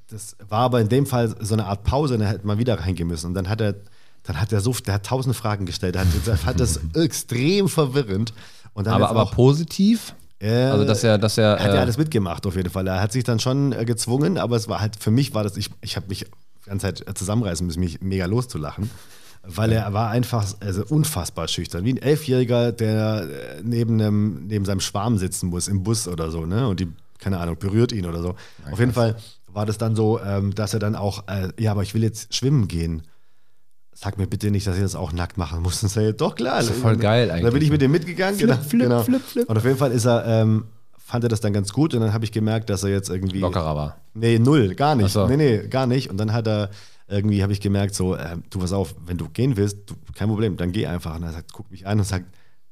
das war aber in dem Fall so eine Art Pause, dann hätte man wieder reingehen müssen. Und dann hat er, dann hat er so, der hat tausend Fragen gestellt, er hat, er fand das extrem verwirrend. Aber, aber auch, positiv? äh, Also, dass er, dass er. er hat ja äh, alles mitgemacht auf jeden Fall. Er hat sich dann schon äh, gezwungen, aber es war halt, für mich war das, ich, ich habe mich die ganze Zeit äh, zusammenreißen müssen, mich mega loszulachen. Weil er war einfach also unfassbar schüchtern. Wie ein Elfjähriger, der äh, neben, einem, neben seinem Schwarm sitzen muss im Bus oder so, ne? Und die, keine Ahnung, berührt ihn oder so. Auf jeden Fall war das dann so, ähm, dass er dann auch, äh, ja, aber ich will jetzt schwimmen gehen. Sag mir bitte nicht, dass ich das auch nackt machen muss. Und sag ich, doch klar. ist doch voll geil Da bin eigentlich, ich mit dem mitgegangen. Flip, genau, flip, genau. flip, flip. Und auf jeden Fall ist er, ähm, fand er das dann ganz gut und dann habe ich gemerkt, dass er jetzt irgendwie. lockerer war. Nee, null, gar nicht. Ach so. Nee, nee, gar nicht. Und dann hat er irgendwie, habe ich gemerkt, so, ähm, du pass auf, wenn du gehen willst, du, kein Problem, dann geh einfach. Und er sagt, guck mich an und sagt,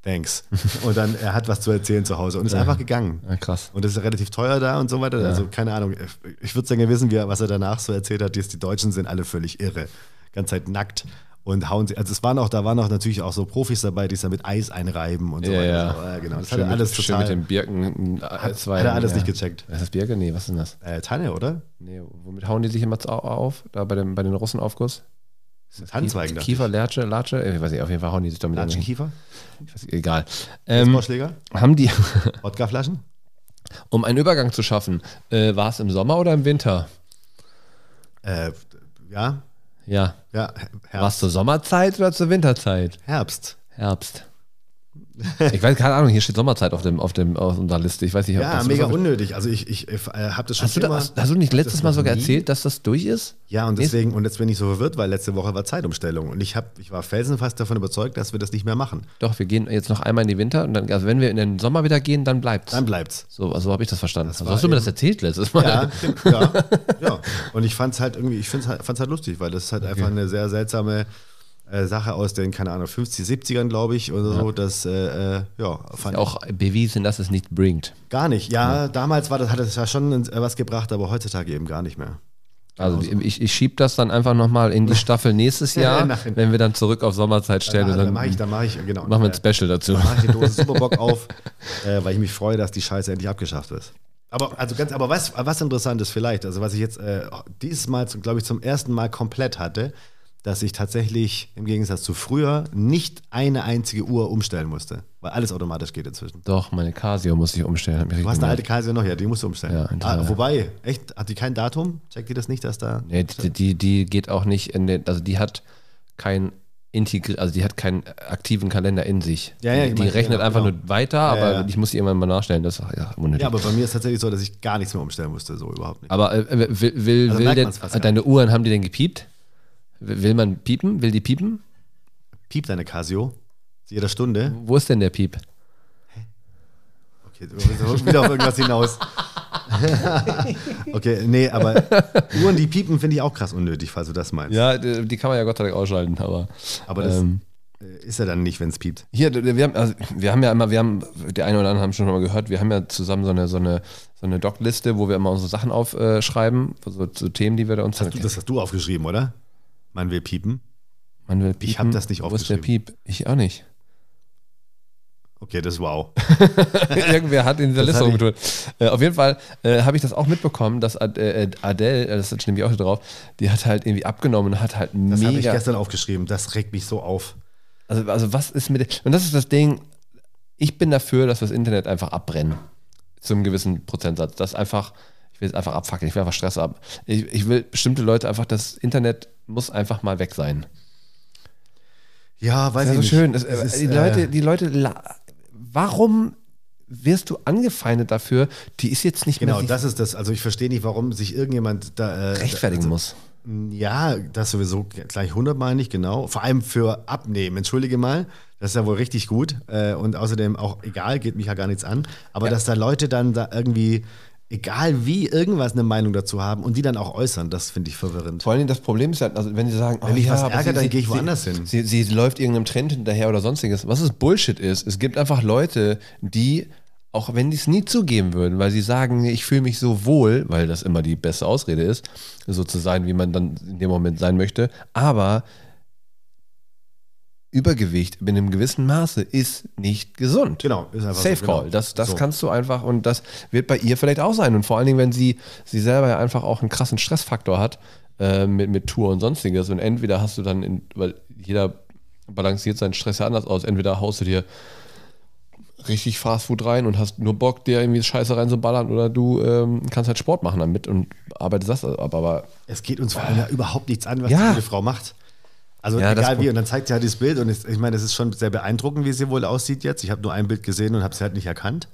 thanks. und dann, er hat was zu erzählen zu Hause und ist einfach gegangen. Ja, krass. Und das ist relativ teuer da und so weiter. Also keine Ahnung. Ich würde gerne wissen, wie er, was er danach so erzählt hat. dass Die Deutschen sind alle völlig irre. Ganz Zeit nackt und hauen sie. Also es waren auch, da waren auch natürlich auch so Profis dabei, die es da mit Eis einreiben und so Ja, weiter. ja. So, ja genau. Das schön hat er alles mit, total. Schön mit den Birken. Hat, hat er alles nicht gecheckt. Ist das Birke? Nee, was ist denn das? Äh, Tanne, oder? Nee, womit hauen die sich immer au- auf? Da bei, dem, bei den Russenaufguss? Tannenzweigen. dachte Kiefer, Lerche, Latsche? Ich weiß nicht, auf jeden Fall hauen die sich damit ich. irgendwie- Latschenkiefer? Ich weiß, egal. Ähm, haben die, Wodkaflaschen? um einen Übergang zu schaffen, äh, war es im Sommer oder im Winter? Äh, ja, Ja. ja, War es Herbst. zur Sommerzeit oder zur Winterzeit? Herbst. Herbst. Ich weiß, keine Ahnung, hier steht Sommerzeit auf, dem, auf, dem, auf unserer Liste. Ich weiß nicht, ob Ja, das- mega unnötig. Also ich, ich äh, habe das schon Hast du, da, hast, hast du nicht letztes das Mal sogar nie? erzählt, dass das durch ist? Ja, und deswegen, und jetzt bin ich so verwirrt, weil letzte Woche war Zeitumstellung und ich, hab, ich war felsenfast davon überzeugt, dass wir das nicht mehr machen. Doch, wir gehen jetzt noch einmal in die Winter und dann, also wenn wir in den Sommer wieder gehen, dann bleibt's. Dann bleibt's. So, also habe ich das verstanden. Also war hast du mir das erzählt letztes Mal? Ja, ja, ja. Und ich fand es halt irgendwie, ich fand's halt, fand's halt lustig, weil das ist halt einfach eine sehr seltsame äh, Sache aus den, keine Ahnung, 50, 70ern, glaube ich, oder so. Das, äh, äh, ja, fand ich Auch bewiesen, dass es nicht bringt. gar nicht. Ja, damals war das, hat es ja schon äh, was gebracht, aber heutzutage eben gar nicht mehr. Also ich, ich schieb das dann einfach nochmal in die Staffel nächstes Jahr, Nein. wenn wir dann zurück auf Sommerzeit stellen. Da, und da dann mache ich, da mache ich, genau. machen wir ein Special dazu. Dann mache ich die Dose Superbock auf, äh, weil ich mich freue, dass die Scheiße endlich abgeschafft ist. Aber, also ganz, aber was, was interessant ist vielleicht, also was ich jetzt äh, dieses Mal, glaube ich, zum ersten Mal komplett hatte, dass ich tatsächlich im Gegensatz zu früher nicht eine einzige Uhr umstellen musste, weil alles automatisch geht inzwischen. Doch, meine Casio muss ich umstellen. Du hast eine alte. Casio noch, ja, die musst du umstellen. Ja, ah, wobei, echt, hat die kein Datum? Checkt die das nicht, dass da. Nee, die, die, die geht auch nicht in den, also die hat kein Integri also die hat keinen aktiven Kalender in sich. Ja, ja, die, die meine, rechnet genau, einfach genau. nur weiter, Ja, aber ich muss die irgendwann mal nachstellen. Das ja, unnötig. Ja, aber bei mir ist es tatsächlich so, dass ich gar nichts mehr umstellen musste, so überhaupt nicht. Aber äh, will, will, Also will denn, deine Uhren, haben die denn gepiept? Will man piepen? Will die piepen? Piept deine Casio? Zu jeder Stunde? Wo ist denn der Piep? Okay, du willst wieder auf irgendwas hinaus. okay, nee, aber Uhren, die piepen, finde ich auch krass unnötig, falls du das meinst. Ja, die kann man ja Gott sei Dank ausschalten, aber. Aber das ähm, äh, ist ja dann nicht, wenn es piept. Hier, wir haben, also wir haben ja immer, wir haben, die einen oder anderen haben schon mal gehört, wir haben ja zusammen so eine, so eine, so eine Doc-Liste, wo wir immer unsere Sachen aufschreiben, so, so Themen, die wir da uns Du, das hast du aufgeschrieben, oder? Man will piepen. Man will piepen. Ich hab das nicht Wo ist der aufgeschrieben. Piep? Ich auch nicht. Okay, das ist wow. Irgendwer hat in dieser Das Liste ich- rumgetun. Äh, auf jeden Fall äh, habe ich das auch mitbekommen, dass Ad, äh, Adele, äh, das steht nämlich auch hier drauf, die hat halt irgendwie abgenommen und hat halt Das habe ich mega. gestern aufgeschrieben. Das regt mich so auf. Also, also was ist mit. Und das ist das Ding. ich bin dafür, dass wir das Internet einfach abbrennen. Zu einem gewissen Prozentsatz. Das einfach, ich will es einfach abfackeln, ich will einfach Stress ab. Ich, ich will bestimmte Leute einfach, das Internet muss einfach mal weg sein. Ja, weiß Das ich ist so nicht. schön. Das, Es ist, die, äh, Leute, die Leute, warum wirst du angefeindet dafür? Die ist jetzt nicht Genau, mehr das ist das. Also ich verstehe nicht, warum sich irgendjemand da äh, rechtfertigen also, muss. Ja, das sowieso gleich 100 Mal nicht, genau. Vor allem für Abnehmen. Entschuldige mal, das ist ja wohl richtig gut. Äh, und außerdem auch egal, geht mich ja gar nichts an. Aber Ja. dass da Leute dann da irgendwie, egal wie, irgendwas eine Meinung dazu haben und die dann auch äußern, das finde ich verwirrend. Vor allem das Problem ist ja, also wenn sie sagen, Wenn mich was aber ärgert, sie- dann gehe ich sie- woanders hin. Sie, sie, sie läuft irgendeinem Trend hinterher oder sonstiges. Was es Bullshit ist, es gibt einfach Leute, die, auch wenn die es nie zugeben würden, weil sie sagen, ich fühle mich so wohl, weil das immer die beste Ausrede ist, so zu sein, wie man dann in dem Moment sein möchte, aber Übergewicht in einem gewissen Maße ist nicht gesund. Genau, ist einfach Safe so, genau. Call. Das, das So. kannst du einfach und das wird bei ihr vielleicht auch sein. Und vor allen Dingen, wenn sie, sie selber ja einfach auch einen krassen Stressfaktor hat äh, mit, mit Tour und sonstiges. Und entweder hast du dann, in, weil jeder balanciert seinen Stress ja anders aus, entweder haust du dir richtig Fastfood rein und hast nur Bock, dir irgendwie Scheiße reinzuballern oder du ähm, kannst halt Sport machen damit und arbeitest das ab. Aber Es geht uns vor allem ja überhaupt nichts an, was Ja. diese Frau macht. Also Ja, egal wie, und dann zeigt sie halt dieses Bild und es, ich meine, es ist schon sehr beeindruckend, wie sie wohl aussieht jetzt. Ich habe nur ein Bild gesehen und habe sie halt nicht erkannt.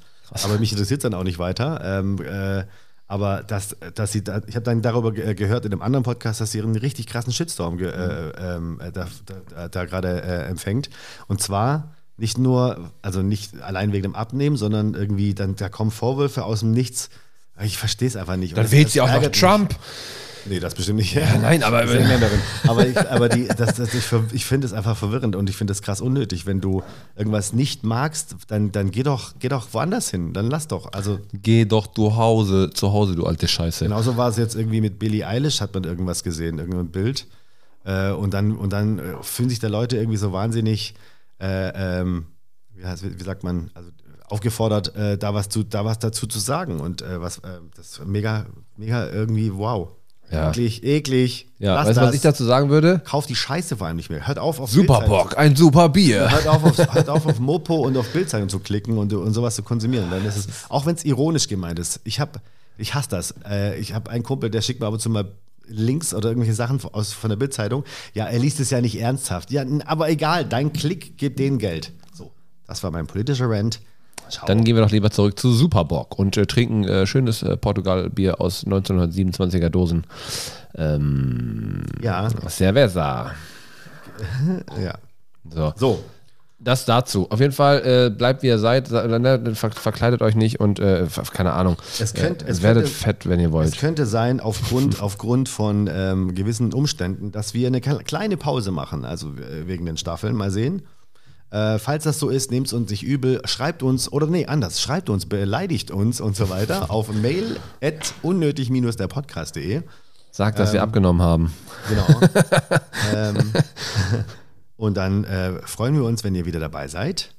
Aber mich interessiert dann auch nicht weiter. Ähm, äh, aber dass, dass sie da, ich habe dann darüber ge- gehört in einem anderen Podcast, dass sie einen richtig krassen Shitstorm äh, ähm, äh, da, da, da gerade äh, empfängt. Und zwar nicht nur, also nicht allein wegen dem Abnehmen, sondern irgendwie dann, da kommen Vorwürfe aus dem Nichts. Ich verstehe es einfach nicht. Dann wählt sie auch noch ärgert mich. Nee, das bestimmt nicht. nein, aber- aber ich, aber die, das, das, ich, ich finde es einfach verwirrend und ich finde es krass unnötig. Wenn du irgendwas nicht magst, dann, dann geh, doch, geh doch woanders hin. Dann lass doch. Also Geh doch du Hause, zu Hause, du alte Scheiße. genauso war es jetzt irgendwie mit Billie Eilish, hat man irgendwas gesehen, irgendein Bild. Äh, und dann, und dann äh, fühlen sich da Leute irgendwie so wahnsinnig, äh, ähm, wie, heißt, wie sagt man, also aufgefordert, äh, da, was zu, da was dazu zu sagen. Und äh, was, äh, das ist mega, mega irgendwie wow. Ja. Eklig, eklig. Ja, Lass weißt du, was ich dazu sagen würde? Kauft die Scheiße vor allem nicht mehr. Hört auf auf Superbock, ein super Bier. Hört auf, auf, hört auf auf Mopo und auf Bildzeitung zu klicken und, und sowas zu konsumieren. Dann ist es, auch wenn es ironisch gemeint ist. Ich habe, ich hasse das. Äh, ich habe einen Kumpel, der schickt mir ab und zu mal Links oder irgendwelche Sachen aus, von der Bildzeitung. Ja, er liest es ja nicht ernsthaft. Ja, aber egal, dein Klick gibt denen Geld. So, das war mein politischer Rant. Dann gehen wir doch lieber zurück zu Superbock und äh, trinken äh, schönes äh, Portugal-Bier aus 1927er Dosen. Ähm, ja, Cerveza. ja. So. So, Das dazu. Auf jeden Fall äh, bleibt wie ihr seid, verkleidet euch nicht und äh, keine Ahnung. Es könnt- äh, es werdet könnte- fett, wenn ihr Es wollt. könnte sein, aufgrund, aufgrund von ähm, gewissen Umständen, dass wir eine kle- kleine Pause machen, also wegen den Staffeln. Mal sehen. Äh, falls das so ist, nehmt es uns nicht übel, schreibt uns, oder nee, anders, schreibt uns, beleidigt uns und so weiter auf mail at unnötig-derpodcast.de. Sagt, dass wir abgenommen haben. Genau. ähm, und dann äh, freuen wir uns, wenn ihr wieder dabei seid.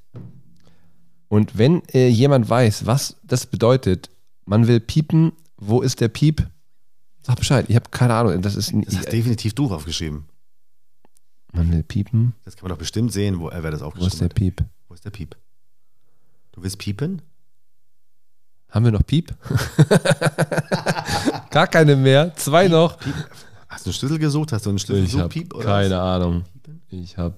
Und wenn äh, jemand weiß, was das bedeutet, man will piepen, wo ist der Piep? Sag Bescheid. Ich habe keine Ahnung. Das ist Das hast definitiv du aufgeschrieben. Man will piepen. Das kann man doch bestimmt sehen, wo, äh, wer das Wo ist aufgeschrieben der hat. Piep? Wo ist der Piep? Du willst piepen? Haben wir noch Piep? Gar keine mehr. Zwei noch. Piep. Hast du einen Schlüssel gesucht? Hast du einen Schlüssel Ich gesucht? Piep oder keine was? Ahnung. Ich habe.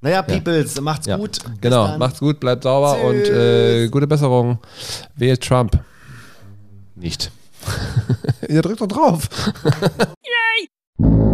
Naja, Peoples, macht's Ja, gut. Bis genau. dann. Macht's gut, bleibt sauber Tschüss. und äh, gute Besserung. Wählt Trump. Nicht. Ihr drückt doch drauf. Yay!